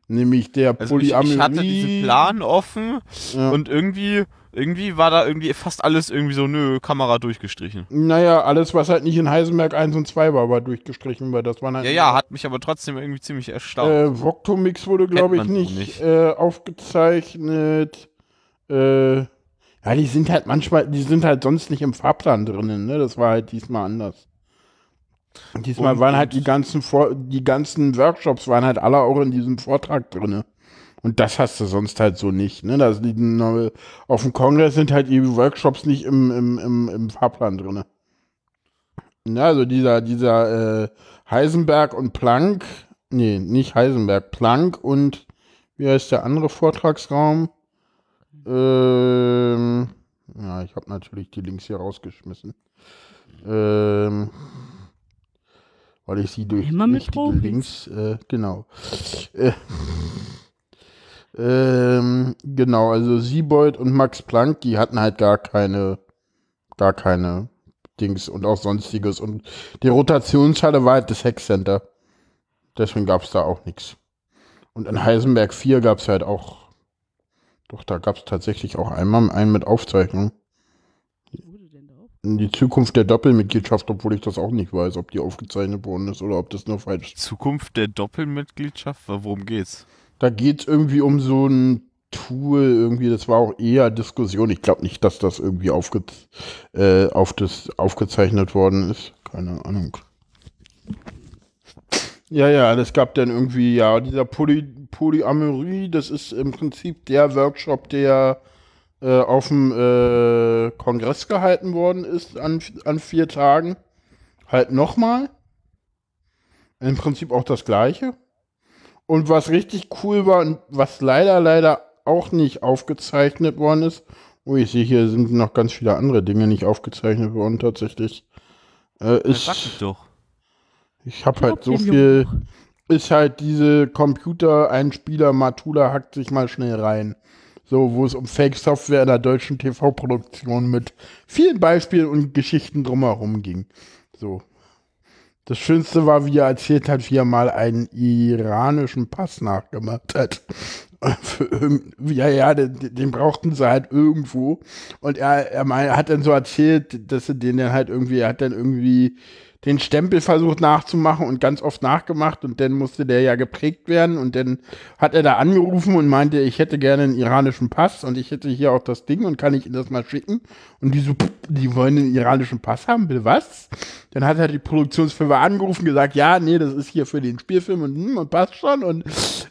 Nämlich der Also ich, ich hatte diesen Plan offen Ja. und irgendwie, irgendwie war da irgendwie fast alles irgendwie so, nö, Kamera durchgestrichen. Naja, alles, was halt nicht in Heisenberg 1 und 2 war, war durchgestrichen, weil das waren halt. Ja, ja, hat mich aber trotzdem irgendwie ziemlich erstaunt. Äh, Voktomix wurde, glaube ich, nicht, nicht. Äh, aufgezeichnet. Äh, ja, die sind halt manchmal, die sind halt sonst nicht im Fahrplan drinnen, ne? Das war halt diesmal anders. Diesmal Und- waren halt die ganzen Vor die ganzen Workshops waren halt alle auch in diesem Vortrag drinne. Und das hast du sonst halt so nicht, ne? Das auf dem Kongress sind halt die Workshops nicht im, im, im, im Fahrplan drinne. Ja, also dieser, dieser äh, Heisenberg und Planck, nee, nicht Heisenberg, Planck und wie heißt der andere Vortragsraum? Ähm, ja, ich habe natürlich die Links hier rausgeschmissen. Ähm, weil ich sie durch Immer mit richtige Profis. Links, äh, genau. Äh, ähm, genau, also Siebold und Max Planck, die hatten halt gar keine, gar keine Dings und auch sonstiges. Und die Rotationshalle war halt das Hackcenter. Deswegen gab es da auch nichts. Und in Heisenberg 4 gab es halt auch, doch, da gab es tatsächlich auch einmal einen mit Aufzeichnung. Die Zukunft der Doppelmitgliedschaft, obwohl ich das auch nicht weiß, ob die aufgezeichnet worden ist oder ob das nur falsch ist. Zukunft der Doppelmitgliedschaft? Worum geht's? Da geht es irgendwie um so ein Tool, irgendwie, das war auch eher Diskussion. Ich glaube nicht, dass das irgendwie aufge äh, auf das aufgezeichnet worden ist. Keine Ahnung. Ja, ja, das gab dann irgendwie, ja, dieser Poly Polyamorie, das ist im Prinzip der Workshop, der äh, auf dem äh, Kongress gehalten worden ist an, an vier Tagen. Halt nochmal. Im Prinzip auch das gleiche. Und was richtig cool war und was leider, leider auch nicht aufgezeichnet worden ist Oh, ich sehe, hier sind noch ganz viele andere Dinge nicht aufgezeichnet worden, tatsächlich. Äh, ist, ich doch. ich habe halt so viel, ist halt diese Computer-Einspieler Matula hackt sich mal schnell rein. So, wo es um Fake-Software in der deutschen TV-Produktion mit vielen Beispielen und Geschichten drumherum ging. So. Das Schönste war, wie er erzählt hat, wie er mal einen iranischen Pass nachgemacht hat. Ja, ja, den, den brauchten sie halt irgendwo. Und er, er mein, hat dann so erzählt, dass er den dann halt irgendwie, er hat dann irgendwie den Stempel versucht nachzumachen und ganz oft nachgemacht und dann musste der ja geprägt werden und dann hat er da angerufen und meinte, ich hätte gerne einen iranischen Pass und ich hätte hier auch das Ding und kann ich Ihnen das mal schicken? Und die so, die wollen einen iranischen Pass haben, will was? Dann hat er die Produktionsfirma angerufen, gesagt, ja, nee, das ist hier für den Spielfilm und, hm, und passt schon und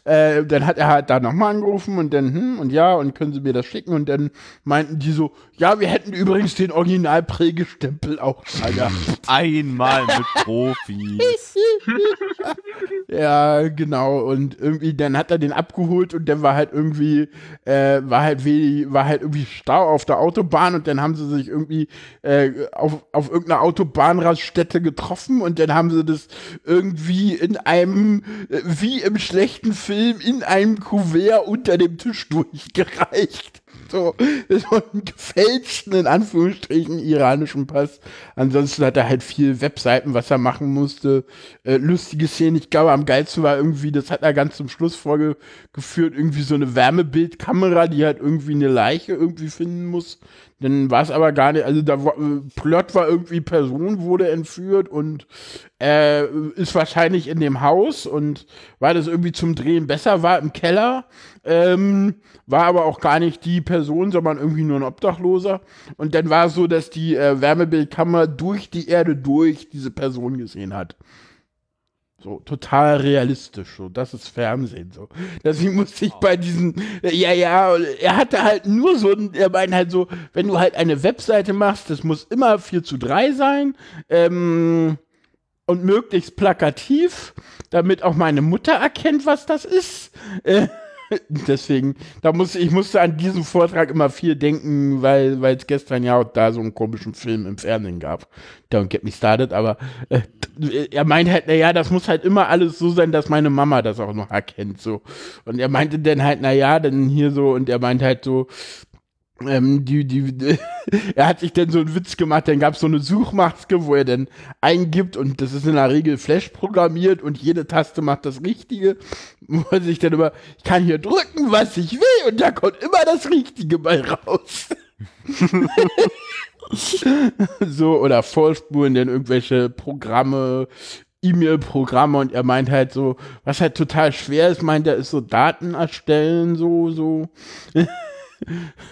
äh, dann hat er halt da nochmal angerufen und dann, hm, und ja, und können Sie mir das schicken? Und dann meinten die so, ja, wir hätten übrigens den Originalprägestempel auch. Alter. Einmal mit Profis. Ja, genau. Und irgendwie, dann hat er den abgeholt und dann war halt irgendwie, äh, war halt wie, war halt irgendwie Stau auf der Autobahn und dann haben sie sich irgendwie äh, auf, auf irgendeiner Autobahnraststätte getroffen und dann haben sie das irgendwie in einem, äh, wie im schlechten Film, in einem Kuvert unter dem Tisch durchgereicht. So, so einen gefälschten, in Anführungsstrichen, iranischen Pass. Ansonsten hat er halt viel Webseiten, was er machen musste. Äh, lustige Szenen. Ich glaube, am geilsten war irgendwie, das hat er ganz zum Schluss vorgeführt, irgendwie so eine Wärmebildkamera, die halt irgendwie eine Leiche irgendwie finden muss. Dann war es aber gar nicht, also da war, Plot war irgendwie, Person wurde entführt und äh, ist wahrscheinlich in dem Haus und weil das irgendwie zum Drehen besser war im Keller, ähm, war aber auch gar nicht die Person, sondern irgendwie nur ein Obdachloser. Und dann war es so, dass die äh, Wärmebildkamera durch die Erde durch diese Person gesehen hat. So, total realistisch, so, das ist Fernsehen, so. Deswegen musste ich bei diesen, ja, ja, er hatte halt nur so, er meint halt so, wenn du halt eine Webseite machst, das muss immer 4 zu 3 sein, ähm, und möglichst plakativ, damit auch meine Mutter erkennt, was das ist. Äh, deswegen, da muss ich musste an diesen Vortrag immer viel denken, weil weil es gestern ja auch da so einen komischen Film im Fernsehen gab. Don't get me started, aber äh, er meint halt, naja, das muss halt immer alles so sein, dass meine Mama das auch noch erkennt, so. Und er meinte dann halt, naja, dann hier so, und er meint halt so, ähm, die, die, er hat sich dann so einen Witz gemacht, dann gab es so eine Suchmaske, wo er dann eingibt und das ist in der Regel Flash programmiert und jede Taste macht das Richtige. Wo er sich dann immer, ich kann hier drücken, was ich will und da kommt immer das Richtige bei raus. so, oder Vorspulen, dann irgendwelche Programme, E-Mail-Programme und er meint halt so, was halt total schwer ist, meint er, ist so Daten erstellen, so, so.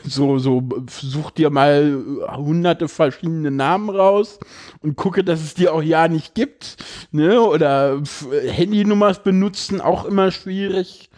so, so, such dir mal hunderte verschiedene Namen raus und gucke, dass es die auch ja nicht gibt, ne, oder Handynummers benutzen, auch immer schwierig.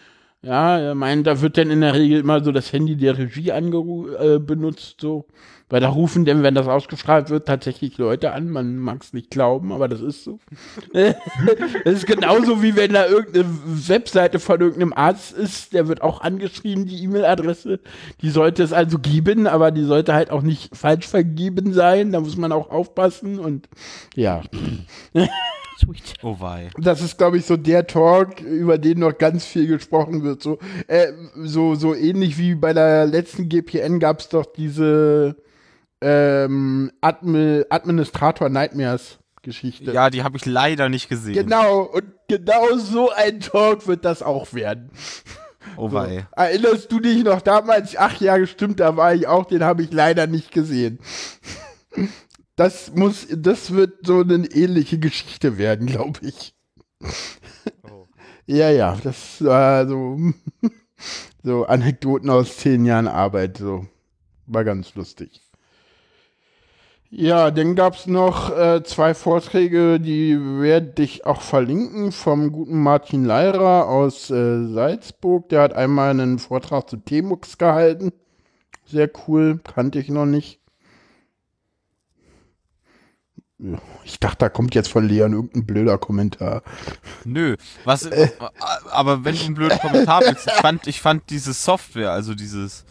Ja, er meint, da wird dann in der Regel immer so das Handy der Regie angeru äh, benutzt, so. Weil da rufen denn, wenn das ausgestrahlt wird, tatsächlich Leute an. Man mag es nicht glauben, aber das ist so. das ist genauso wie wenn da irgendeine Webseite von irgendeinem Arzt ist, der wird auch angeschrieben, die E-Mail-Adresse. Die sollte es also geben, aber die sollte halt auch nicht falsch vergeben sein. Da muss man auch aufpassen und ja. Sweet. Oh wei. Das ist, glaube ich, so der Talk, über den noch ganz viel gesprochen wird. So, äh, so, so ähnlich wie bei der letzten GPN gab es doch diese ähm, Admi Administrator Nightmares Geschichte. Ja, die habe ich leider nicht gesehen. Genau, und genau so ein Talk wird das auch werden. Oh wei. Erinnerst du dich noch damals? Ach ja, stimmt, da war ich auch, den habe ich leider nicht gesehen. Das muss, das wird so eine ähnliche Geschichte werden, glaube ich. Ja, ja, das war so, so Anekdoten aus zehn Jahren Arbeit, so. War ganz lustig. Ja, dann gab es noch äh, zwei Vorträge, die werde ich auch verlinken, vom guten Martin Leirer aus äh, Salzburg. Der hat einmal einen Vortrag zu T-Mux gehalten. Sehr cool, kannte ich noch nicht. Ich dachte, da kommt jetzt von Leon irgendein blöder Kommentar. Nö. Was, aber wenn du einen blöden Kommentar willst, ich fand, ich fand diese Software, also dieses,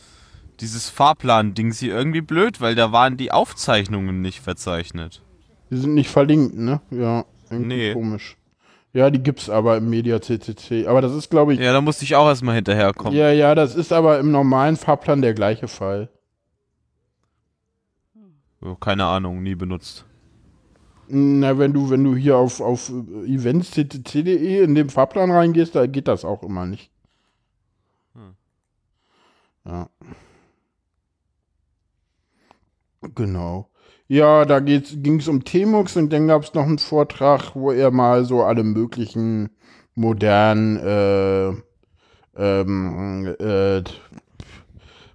dieses Fahrplan-Ding sie irgendwie blöd, weil da waren die Aufzeichnungen nicht verzeichnet. Die sind nicht verlinkt, ne? Ja, irgendwie Nee. komisch. Ja, die gibt's aber im Media CCC. Aber das ist, glaube ich, ja. Ja, da musste ich auch erstmal hinterherkommen. ja, das ist aber im normalen Fahrplan der gleiche Fall. Oh, Keine Ahnung, nie benutzt. Na, wenn du, wenn du hier auf, auf eventsccc.de in den Fahrplan reingehst, da geht das auch immer nicht. Hm. Ja. Genau. Ja, da ging es um T-Mux und dann gab es noch einen Vortrag, wo er mal so alle möglichen modernen äh, ähm, äh,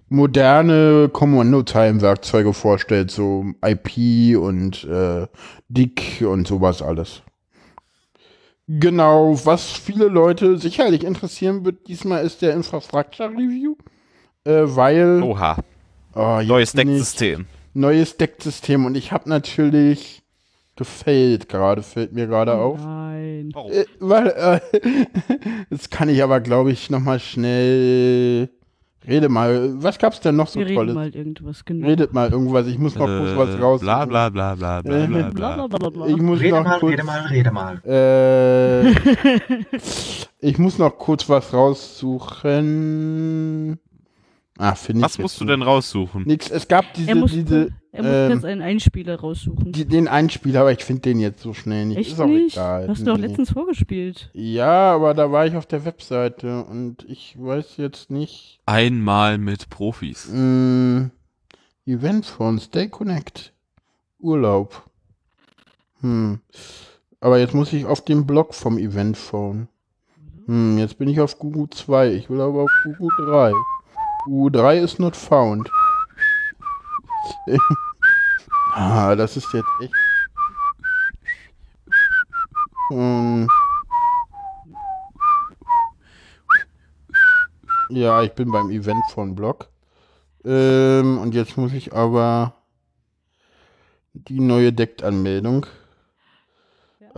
moderne Kommandozeilenwerkzeuge vorstellt, so IP und äh, DIC und sowas alles. Genau, was viele Leute sicherlich interessieren wird, diesmal ist der Infrastructure Review, äh, weil Oha, oh, neues Decksystem. Neues Decksystem und ich habe natürlich gefailt gerade, fällt mir gerade auf. Nein. Oh. Äh, weil, äh, jetzt kann ich aber, glaube ich, noch mal schnell. Rede mal. Was gab's denn noch so Wir Tolles? mal irgendwas, genau. Redet mal irgendwas. Ich muss noch kurz was Äh, raus. Bla bla bla bla bla Äh, bla Bla, bla. bla, bla, bla. Ich muss Rede noch mal, kurz. rede mal, rede mal. Äh, ich muss noch kurz was raussuchen. Ah, finde ich. Was musst du denn raussuchen? Nix. Es gab diese, Er muss, diese, er muss ähm, jetzt einen Einspieler raussuchen. die, den Einspieler, aber ich finde den jetzt so schnell nicht. Echt ist auch nicht? egal. Hast du doch letztens vorgespielt. Ja, aber da war ich auf der Webseite und ich weiß jetzt nicht. Einmal mit Profis. Mh, Event von Stay Connect. Urlaub. Hm. Aber jetzt muss ich auf den Blog vom Event Phone. Hm, jetzt bin ich auf Google 2. Ich will aber auf Google 3. Google 3 ist not found. ah, das ist jetzt echt. Hm. Ja, ich bin beim Event von Blog. Ähm, und jetzt muss ich aber die neue Deckt-Anmeldung.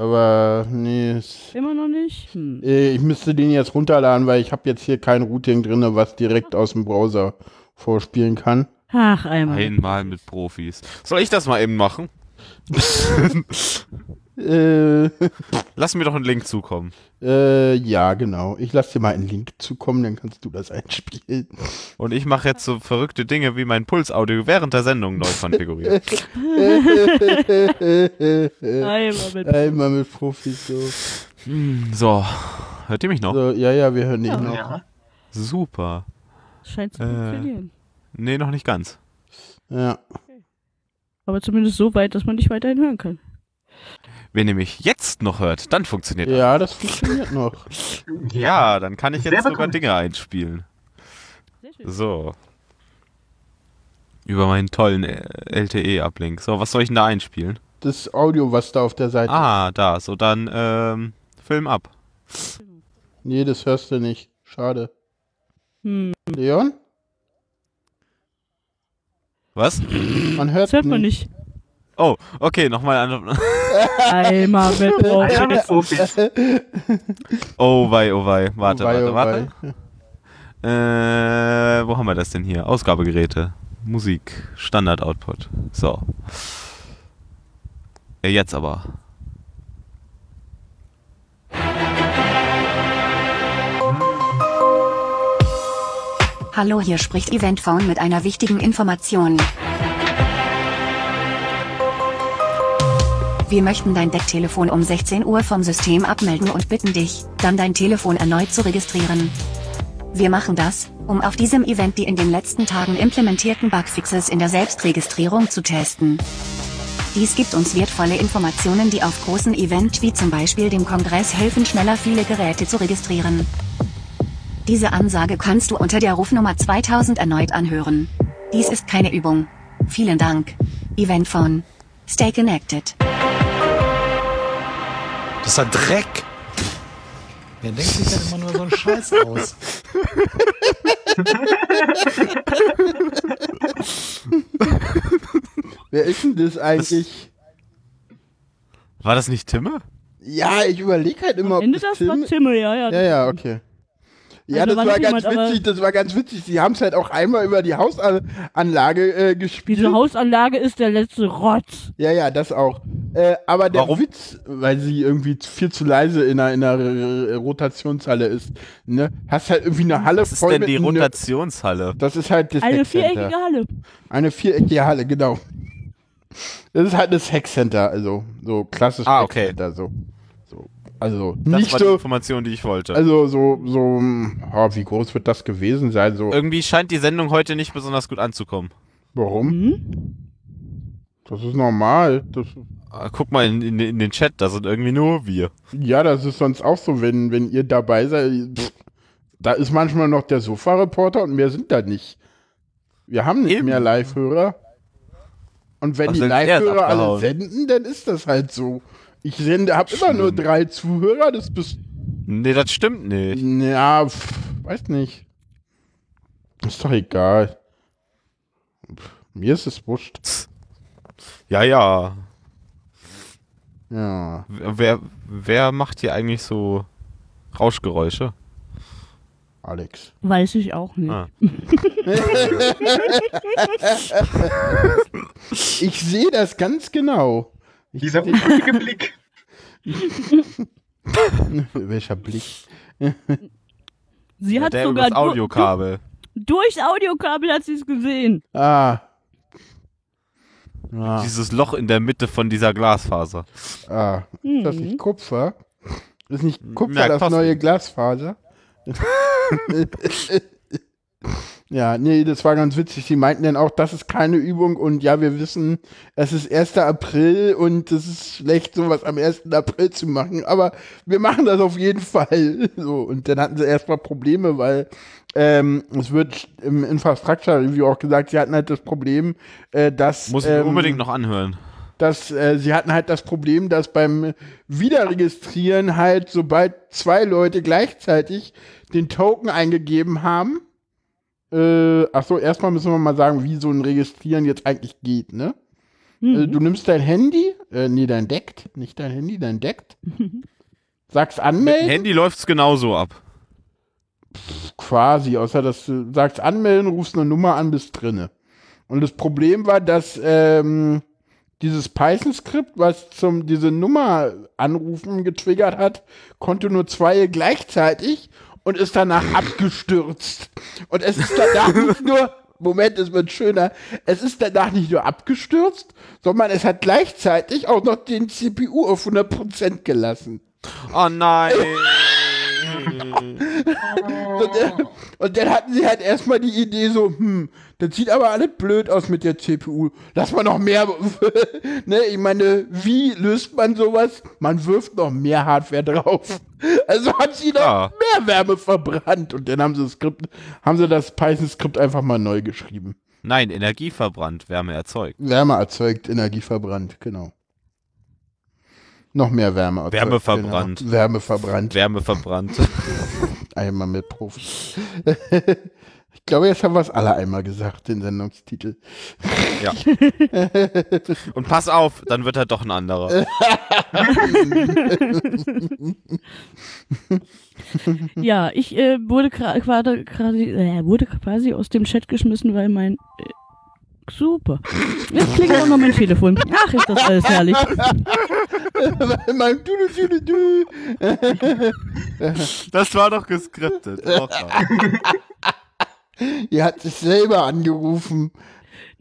Aber nee, es, Immer noch nicht? Hm. äh, ich müsste den jetzt runterladen, weil ich habe jetzt hier kein Routing drin, was direkt aus dem Browser vorspielen kann. Ach, einmal. Einmal mit Profis. Soll ich das mal eben machen? Äh, Lass mir doch einen Link zukommen. äh, ja, genau. Ich lasse dir mal einen Link zukommen, dann kannst du das einspielen. Und ich mache jetzt so verrückte Dinge wie mein Pulsaudio während der Sendung neu konfigurieren. Einmal mit. Einmal mit Profis so. So, hört ihr mich noch? so. Ja, ja, wir hören dich Ja. noch. Ja. Super. Scheint zu Äh. funktionieren. Nee, noch nicht ganz. Ja. Aber zumindest so weit, dass man dich weiterhin hören kann. Wenn ihr mich jetzt noch hört, dann funktioniert das. ja, das funktioniert noch. Ja, dann kann ich jetzt sogar. Dinge einspielen. Sehr schön. So. Über meinen tollen äh, LTE-Uplink. So, was soll ich denn da einspielen? Das Audio, was da auf der Seite Ah, da. So, dann ähm, Film ab. Nee, das hörst du nicht. Schade. Hm. Leon? Was? Man hört Das hört man nicht. Oh, okay, nochmal an. Einmal mit Einmal Profis. mit Profis. Oh wei, oh wei. Warte, Oh wei, warte, oh warte. Äh, wo haben wir das denn hier? Ausgabegeräte. Musik. Standard-Output. So. Ja, jetzt aber. Hallo, hier spricht Eventphone mit einer wichtigen Information. Wir möchten dein Decktelefon um 16 Uhr vom System abmelden und bitten dich, dann dein Telefon erneut zu registrieren. Wir machen das, um auf diesem Event die in den letzten Tagen implementierten Bugfixes in der Selbstregistrierung zu testen. Dies gibt uns wertvolle Informationen, die auf großen Event wie zum Beispiel dem Kongress helfen, schneller viele Geräte zu registrieren. Diese Ansage kannst du unter der Rufnummer 2000 erneut anhören. Dies ist keine Übung. Vielen Dank. Eventphone. Stay connected. Das ist ja Dreck. Wer denkt sich denn immer nur so einen Scheiß aus? Wer ist denn das eigentlich? War das nicht Timme? ja, ich überlege halt immer, Ende ob das war Tim... Timme, ja, ja. Ja, ja, okay. Ja, Also das war ganz jemand, witzig, das war ganz witzig. Sie haben es halt auch einmal über die Hausanlage äh, gespielt. Diese Hausanlage ist der letzte Rotz. Ja, ja, das auch. Äh, aber der Warum? Witz, weil sie irgendwie viel zu leise in einer, in einer Rotationshalle ist. Ne? Hast halt irgendwie eine Halle Was ist voll denn mit die Nö- Rotationshalle? Das ist halt das Eine viereckige Halle. Eine viereckige Halle, genau. Das ist halt das Hackcenter, also so klassisch Ah, okay. Hackcenter, so. So. Also Das nicht war die so, Information, die ich wollte. also so, so, oh, wie groß wird das gewesen sein? So, Irgendwie scheint die Sendung heute nicht besonders gut anzukommen. warum? Hm? Das ist normal. Das, Ah, Guck mal in, in, in den Chat, da sind irgendwie nur wir. ja, das ist sonst auch so, wenn, wenn ihr dabei seid. Pff, da ist manchmal noch der Sofa-Reporter und mehr sind da nicht. Wir haben nicht Eben. mehr Live-Hörer. Und wenn Ach, die er Live-Hörer alle senden, dann ist das halt so. Ich sende, habe immer nur drei Zuhörer, das bist Nee, das stimmt nicht. Ja, pf, weiß nicht. Ist doch egal. Pff, Mir ist es wurscht. Ja, ja. Ja. Wer, wer macht hier eigentlich so Rauschgeräusche? Alex. Weiß ich auch nicht. Ah. Ich sehe das ganz genau. Ich Dieser unruhige Blick. Welcher Blick? Sie Ja, hat sogar übers Audiokabel. Du, durchs Audiokabel hat sie es gesehen. Ah. Ah, Dieses Loch in der Mitte von dieser Glasfaser. ah. Ist das Mhm. nicht Kupfer? Ist nicht Kupfer Merk das neue. Glasfaser? ja, nee, das war ganz witzig. Sie meinten dann auch, das ist keine Übung und ja, wir wissen, es ist 1. April und es ist schlecht, sowas am 1. April zu machen, aber wir machen das auf jeden Fall. So, und dann hatten sie erstmal Probleme, weil ähm, es wird im Infrastructure Review auch gesagt, sie hatten halt das Problem, äh, dass Muss ich ähm, unbedingt noch anhören. dass äh, sie hatten halt das Problem, dass beim Wiederregistrieren halt, sobald zwei Leute gleichzeitig den Token eingegeben haben, äh, ach so, erstmal müssen wir mal sagen, wie so ein Registrieren jetzt eigentlich geht, ne? Äh, Mhm. du nimmst dein Handy, äh, nee, dein Deckt, nicht dein Handy, dein Deckt, sagst Mit dem anmelden, Handy läuft's genauso ab. quasi, außer dass du sagst anmelden, rufst eine Nummer an, bist drinne. Und das Problem war, dass ähm, dieses Python-Skript, was zum diese Nummer anrufen getriggert hat, konnte nur zwei gleichzeitig und ist danach abgestürzt. Und es ist danach nicht nur, Moment, es wird schöner, es ist danach nicht nur abgestürzt, sondern es hat gleichzeitig auch noch den CPU auf 100% gelassen. Oh nein. Und, äh, und dann hatten sie halt erstmal die Idee so, hm, das sieht aber alles blöd aus mit der CPU. Lass mal noch mehr, ne, ich meine, wie löst man sowas? Man wirft noch mehr Hardware drauf. Also hat sie noch Ja. mehr Wärme verbrannt und dann haben sie das Skript, haben sie das Python-Skript einfach mal neu geschrieben. Nein, Energie verbrannt, Wärme erzeugt. Wärme erzeugt, Energie verbrannt, genau. Noch mehr Wärme erzeugt. Wärme verbrannt. Genau. Wärme verbrannt. Wärme verbrannt. Einmal mit Profis. ich glaube, jetzt haben wir es alle einmal gesagt, den Sendungstitel. Ja. Und pass auf, dann wird er doch ein anderer. Ja, ich äh, wurde quasi, äh, wurde quasi aus dem Chat geschmissen, weil mein äh, super. Jetzt klingelt auch noch mein Telefon. Ach, ist das alles herrlich. mein du, du, du, du. Das war doch geskriptet. Ihr hat sich selber angerufen.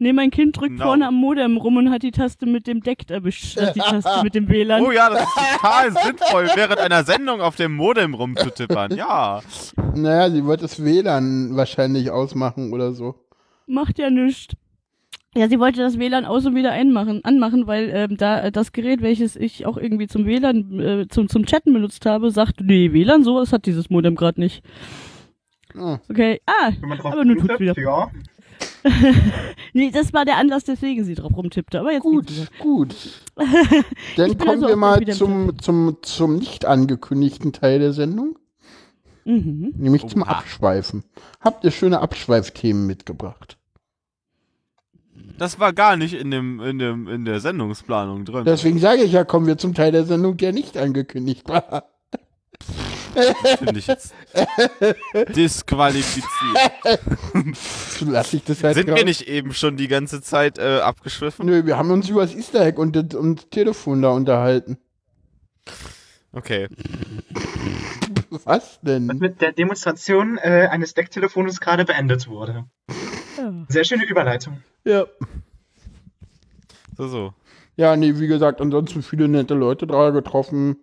Nee, mein Kind drückt Genau. vorne am Modem rum und hat die Taste mit dem Deck erwischt, statt die Taste mit dem WLAN. Oh ja, das ist total sinnvoll, während einer Sendung auf dem Modem rumzutippern. Ja. Naja, sie wollte das WLAN wahrscheinlich ausmachen oder so. Macht ja nichts. Ja, sie wollte das WLAN aus und wieder einmachen, anmachen, weil ähm, da äh, das Gerät, welches ich auch irgendwie zum WLAN, äh, zum, zum Chatten benutzt habe, sagt, nee, WLAN, sowas hat dieses Modem gerade nicht. Ah. Okay, ah, aber nun tut's wieder. ja. Nee, das war der Anlass, deswegen sie drauf rumtippte, aber jetzt Gut, gut. Dann kommen also wir mal zum, zum, zum nicht angekündigten Teil der Sendung, Mhm. nämlich zum Oha. Abschweifen. Habt ihr schöne Abschweifthemen mitgebracht? Das war gar nicht in, dem, in, dem, in der Sendungsplanung drin. Deswegen sage ich ja, kommen wir zum Teil der Sendung, der nicht angekündigt war. Finde ich jetzt disqualifiziert. Lass ich das halt Sind wir raus. nicht eben schon die ganze Zeit äh, abgeschwiffen? Nö, wir haben uns über das Easter Egg und das, und das Telefon da unterhalten. Okay. Was denn? Das mit der Demonstration äh, eines Decktelefones gerade beendet wurde. Ja. Sehr schöne Überleitung. Ja. So, so. Ja, nee, wie gesagt, ansonsten viele nette Leute da getroffen.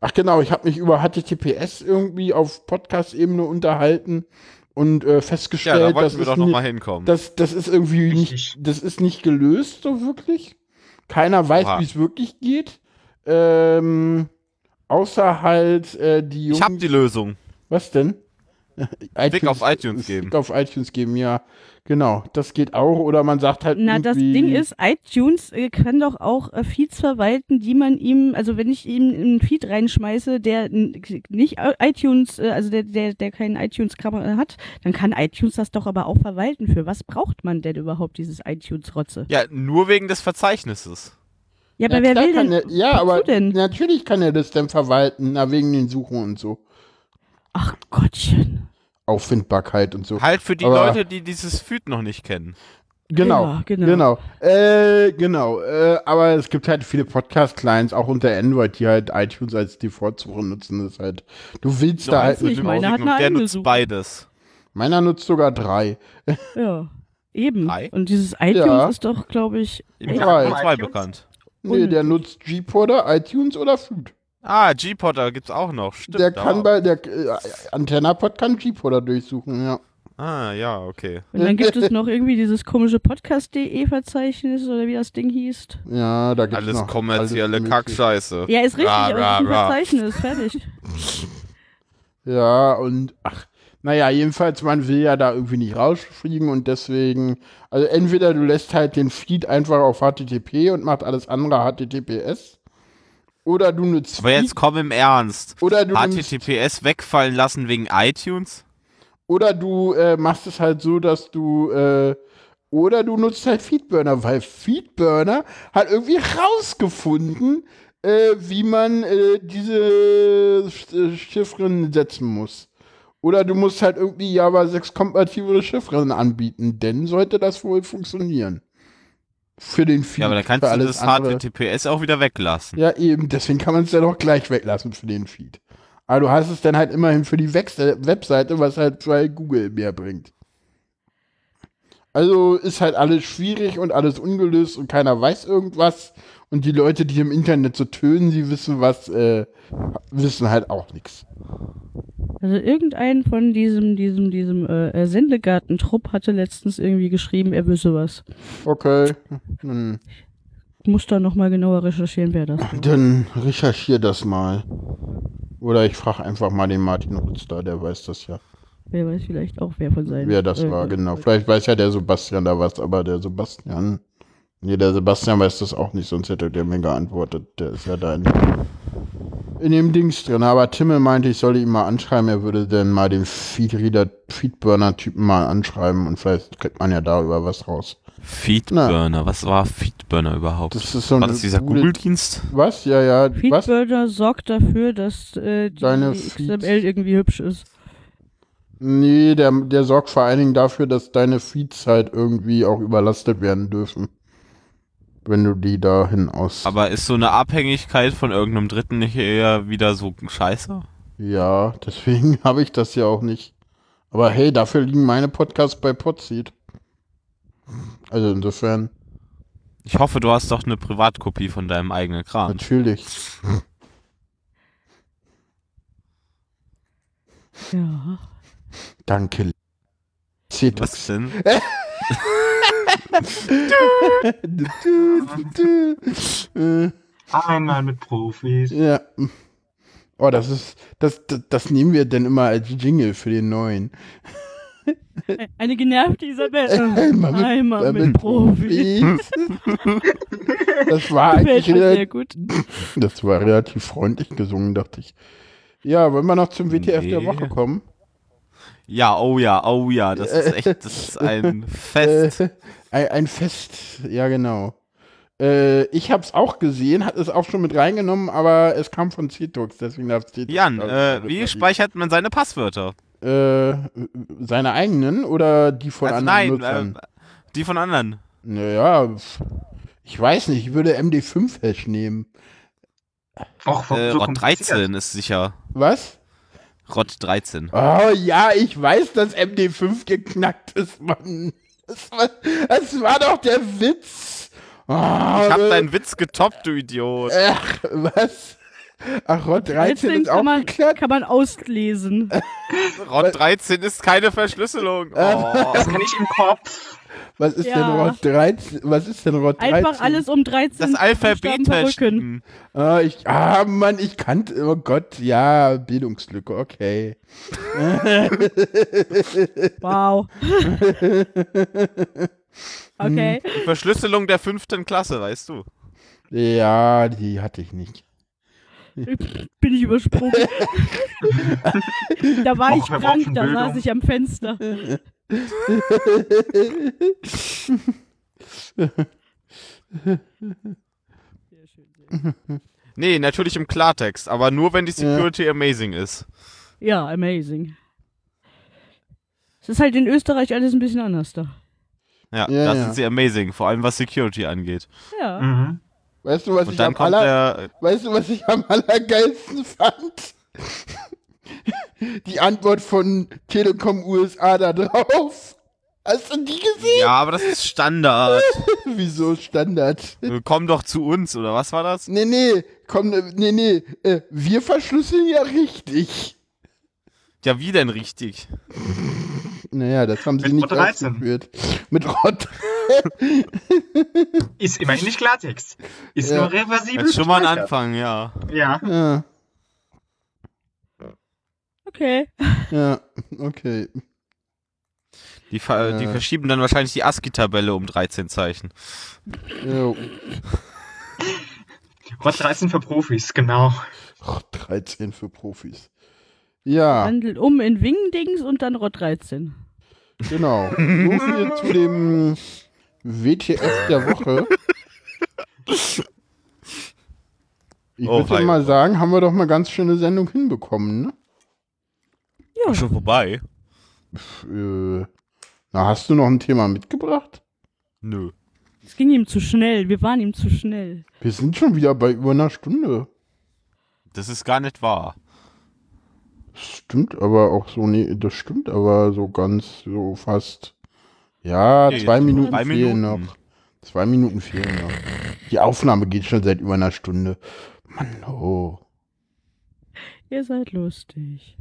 Ach genau, ich habe mich über HTTPS irgendwie auf Podcast-Ebene unterhalten und äh, Ja, festgestellt, da dass wir doch nochmal hinkommen. das, das ist irgendwie Richtig. nicht, das ist nicht gelöst so wirklich. Keiner weiß, wie es wirklich geht. Ähm, außer halt äh, die Jungs. Ich hab die Lösung. Was denn? Klick auf iTunes geben. Klick auf iTunes geben, ja. Genau, das geht auch. Oder man sagt halt Na, das Ding ist, iTunes äh, kann doch auch äh, Feeds verwalten, die man ihm, also wenn ich ihm einen Feed reinschmeiße, der nicht äh, iTunes, also der, der, der keinen iTunes-Kram hat, dann kann iTunes das doch aber auch verwalten. Für was braucht man denn überhaupt dieses iTunes-Rotze? Ja, nur wegen des Verzeichnisses. Ja, Ja, aber wer klar will kann denn? er, ja, aber denn? natürlich kann er das dann verwalten, na, wegen den Suchen und so. Ach Gottchen. Auffindbarkeit und so. Halt für die Aber- Leute, die dieses Feed noch nicht kennen. Genau, Ja, genau. genau. Äh, genau. Äh, aber es gibt halt viele Podcast-Clients, auch unter Android, die halt iTunes als Default-Suche nutzen. Das ist halt, du willst da halt nicht, mit meine Maus- hat eine der nutzt Suche. beides. Meiner nutzt sogar drei. Ja. Eben. Drei? Und dieses iTunes Ja. ist doch, glaube ich, Ja, nur zwei bekannt. Nee, der nutzt G-Podder, iTunes oder Food. Ah, G-Potter gibt's auch noch. Stimmt. der kann auch. bei, der äh, Antennapod kann G-Podder durchsuchen, ja. Ah, ja, okay. Und dann gibt es noch irgendwie dieses komische Podcast.de-Verzeichnis oder wie das Ding hieß. Ja, da gibt's Alles noch kommerzielle alles. Kackscheiße. Ja, ist richtig, Ra, aber ra, es ist ein ra. Verzeichnis, fertig. Ja, und ach, naja, jedenfalls, man will ja da irgendwie nicht rausfliegen und deswegen, also entweder du lässt halt den Feed einfach auf HTTP und macht alles andere HTTPS, oder du nutzt Aber jetzt komm im Ernst. oder du HTTPS wegfallen lassen wegen iTunes? oder du äh, machst es halt so, dass du äh, oder du nutzt halt Feedburner, weil Feedburner hat irgendwie rausgefunden, äh, wie man äh, diese äh, Chiffren setzen muss. Oder du musst halt irgendwie Java 6 kompatible Chiffren anbieten, denn sollte das wohl funktionieren. Für den Feed. Ja, aber dann kannst du das andere. HTTPS auch wieder weglassen. Ja, eben, deswegen kann man es dann auch gleich weglassen für den Feed. Aber du hast es dann halt immerhin für die Wex Webseite, was halt bei Google mehr bringt. Also ist halt alles schwierig und alles ungelöst und keiner weiß irgendwas. Und die Leute, die im Internet so tönen, sie wissen was, äh, wissen halt auch nichts. Also irgendein von diesem, diesem, diesem äh, Sendegartentrupp hatte letztens irgendwie geschrieben, er wüsste was. Okay. Hm. Ich muss da nochmal genauer recherchieren, wer das war. Dann recherchier das mal. Oder ich frage einfach mal den Martin Rutz da, der weiß das ja. Wer weiß vielleicht auch, wer von seinen. Wer das äh, war, genau. Vielleicht weiß ja der Sebastian da was, aber der Sebastian. Nee, der Sebastian weiß das auch nicht, sonst hätte der mir geantwortet. Der ist ja da in, in dem Dings drin. Aber Timmel meinte, ich solle ihn mal anschreiben, er würde dann mal den Feedreader, Feedburner-Typen mal anschreiben und vielleicht kriegt man ja darüber was raus. Feedburner, was war Feedburner überhaupt? Das ist so war das dieser Google-Dienst? Was? Ja, ja. Was? Feedburner sorgt dafür, dass äh, die Deine XML Feeds. irgendwie hübsch ist. Nee, der, der sorgt vor allen Dingen dafür, dass deine Feeds halt irgendwie auch überlastet werden dürfen. Wenn du die dahin aus. Aber ist so eine Abhängigkeit von irgendeinem Dritten nicht eher wieder so scheiße? Ja, deswegen habe ich das ja auch nicht. Aber hey, dafür liegen meine Podcasts bei Podseed. Also insofern, Ich hoffe, du hast doch eine Privatkopie von deinem eigenen Kram. natürlich. Ja. Danke. Was denn? Einmal mit Profis. ja. Oh, das ist, das, das, das nehmen wir denn immer als Jingle für den neuen. Eine genervte Isabel. Einmal mit- Einmal mit, mit Profi. Das war eigentlich sehr relativ, gut. das war relativ freundlich gesungen, dachte ich. Ja, wollen wir noch zum WTF der Nee. Woche kommen? Ja, oh ja, oh ja, das ist echt, das ist ein Fest. Ein, ein Fest, ja genau. Äh, ich hab's auch gesehen, hat es auch schon mit reingenommen, aber es kam von Cetux, deswegen darf Cetux. Jan, äh, wie speichert man seine Passwörter? Äh, seine eigenen oder die von also anderen nein, Nutzern? äh, die von anderen. Naja, ich weiß nicht, ich würde MD5-Hash nehmen. Och, Äh, so Rot kompliziert? 13 ist sicher. Was? Rot 13. Oh ja, ich weiß, dass MD5 geknackt ist, Mann. Das war, das war doch der Witz. Oh, Ich hab deinen Witz getoppt, du Idiot. Ach, was? Ach, Rot 13 ist auch kann man, kann man auslesen. Rot 13 ist keine Verschlüsselung. Oh. Das kann ich im Kopf. Was ist Ja. denn Rot 13? Was ist denn Rot 13? Einfach alles um 13 Das Alphabet verrücken. Ah, ich, ah, Mann, ich kannte, oh Gott, ja, Bildungslücke, okay. Wow. okay. Die Verschlüsselung der fünften Klasse, weißt du. Ja, die hatte ich nicht. Bin ich übersprungen. da war Och, ich krank, da saß ich am Fenster. Nee, natürlich im Klartext, aber nur wenn die Security amazing ist. Ja, amazing. Es ist halt in Österreich alles ein bisschen anders da. Ja, Ja, da ja. sind sie amazing, vor allem was Security angeht. Ja. Mhm. Weißt du, was Und ich am aller, weißt du, was ich am allergeilsten fand? Die Antwort von Telekom USA da drauf. Hast du die gesehen? Ja, aber das ist Standard. Wieso Standard? Äh, Komm doch zu uns, oder was war das? Nee, nee, komm, äh, nee, nee, äh, wir verschlüsseln ja richtig. Ja, wie denn richtig? Naja, das haben sie Mit nicht Rot 13. ausgeführt. Mit Rot. Ist immerhin nicht Klartext. Ist Ja. nur reversibel. Das ist schon mal ein. Anfang, ja. Ja. Ja, Okay. ja, okay. Die, ver die Ja. verschieben dann wahrscheinlich die ASCII-Tabelle um 13 Zeichen. Jo. Rot 13 für Profis, genau. Rot 13 für Profis. Ja, Wandelt um in Wingdings und dann Rot 13. genau. So viel zu dem WTF der Woche. Ich Oh, würde mal sagen, haben wir doch mal ganz schöne Sendung hinbekommen, ne? Ja. Schon vorbei? Äh, na, hast du noch ein Thema mitgebracht? Nö. Es ging ihm zu schnell. Wir waren ihm zu schnell. Wir sind schon wieder bei über einer Stunde. Das ist gar nicht wahr. Stimmt aber auch so, nee, das stimmt aber so ganz, so fast. Ja, Nee, zwei Minuten fehlen Minuten. noch. Zwei Minuten fehlen noch. Die Aufnahme geht schon seit über einer Stunde. Mann, oh. Ihr seid lustig.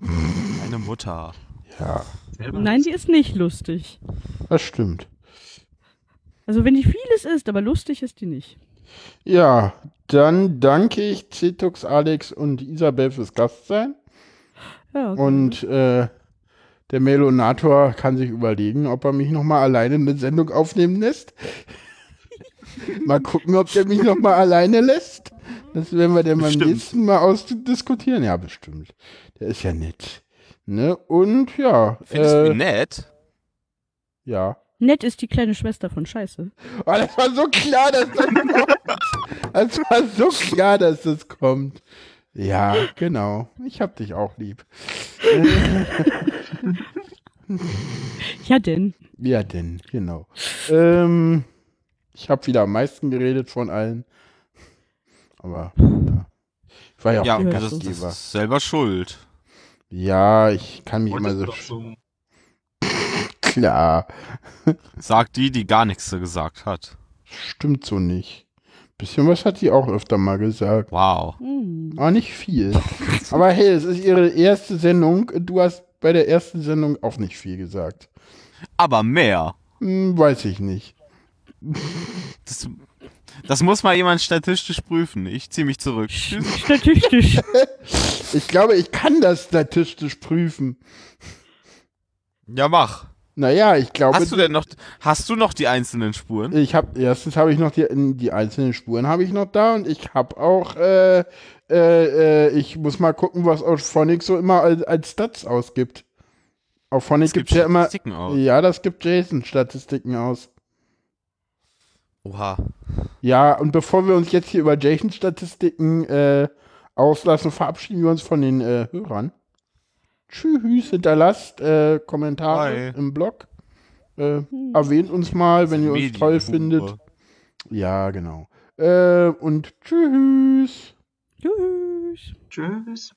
Meine Mutter. Ja, Nein, die ist nicht lustig. das stimmt. Also wenn die vieles ist, aber lustig ist die nicht. Ja, dann danke ich Cetux, Alex und Isabel fürs Gastsein. Ja, okay. Und äh, der Melonator kann sich überlegen, ob er mich nochmal alleine eine Sendung aufnehmen lässt. Mal gucken, ob der mich nochmal alleine lässt. Das werden wir dann beim Bestimmt. nächsten Mal ausdiskutieren. Ja, bestimmt. Der ist ja nett. Ne? Und ja. Findest du äh, ihn nett? Ja. Nett ist die kleine Schwester von Scheiße. Oh, das war so klar, dass das kommt. Das war so klar, dass das kommt. Ja, genau. Ich hab dich auch lieb. Ja denn. Ja, denn, genau. Ähm, ich habe wieder am meisten geredet von allen. Aber ja. ich war ja auch Ja, der Ja, das, Gastgeber. ist selber schuld. Ja, ich kann mich immer Wolltest so, so. klar. Sagt die, die gar nichts gesagt hat. Stimmt so nicht. Bisschen was hat die auch öfter mal gesagt. Wow. Hm. Aber nicht viel. Aber hey, es ist ihre erste Sendung. Du hast bei der ersten Sendung auch nicht viel gesagt. Aber mehr. Hm, weiß ich nicht. Das, das muss mal jemand statistisch prüfen. Ich ziehe mich zurück. Statistisch. Ich glaube, ich kann das statistisch prüfen. Ja, mach. Naja, ich glaube. Hast du denn noch, hast du noch die einzelnen Spuren? Ich habe erstens habe ich noch die, die einzelnen Spuren habe ich noch da und ich habe auch äh, äh, äh, ich muss mal gucken, was Auphonic so immer als, als Stats ausgibt. Auphonic Es gibt gibt ja immer Statistiken aus. ja, das gibt Jason Statistiken aus. Oha. Ja, und bevor wir uns jetzt hier über Jason-Statistiken äh, auslassen, verabschieden wir uns von den äh, Hörern. Tschüss, hinterlasst äh, Kommentare Bye. im Blog. Äh, erwähnt uns mal, wenn ihr uns toll findet. Ja, genau. Äh, und tschüss. Tschüss. Tschüss.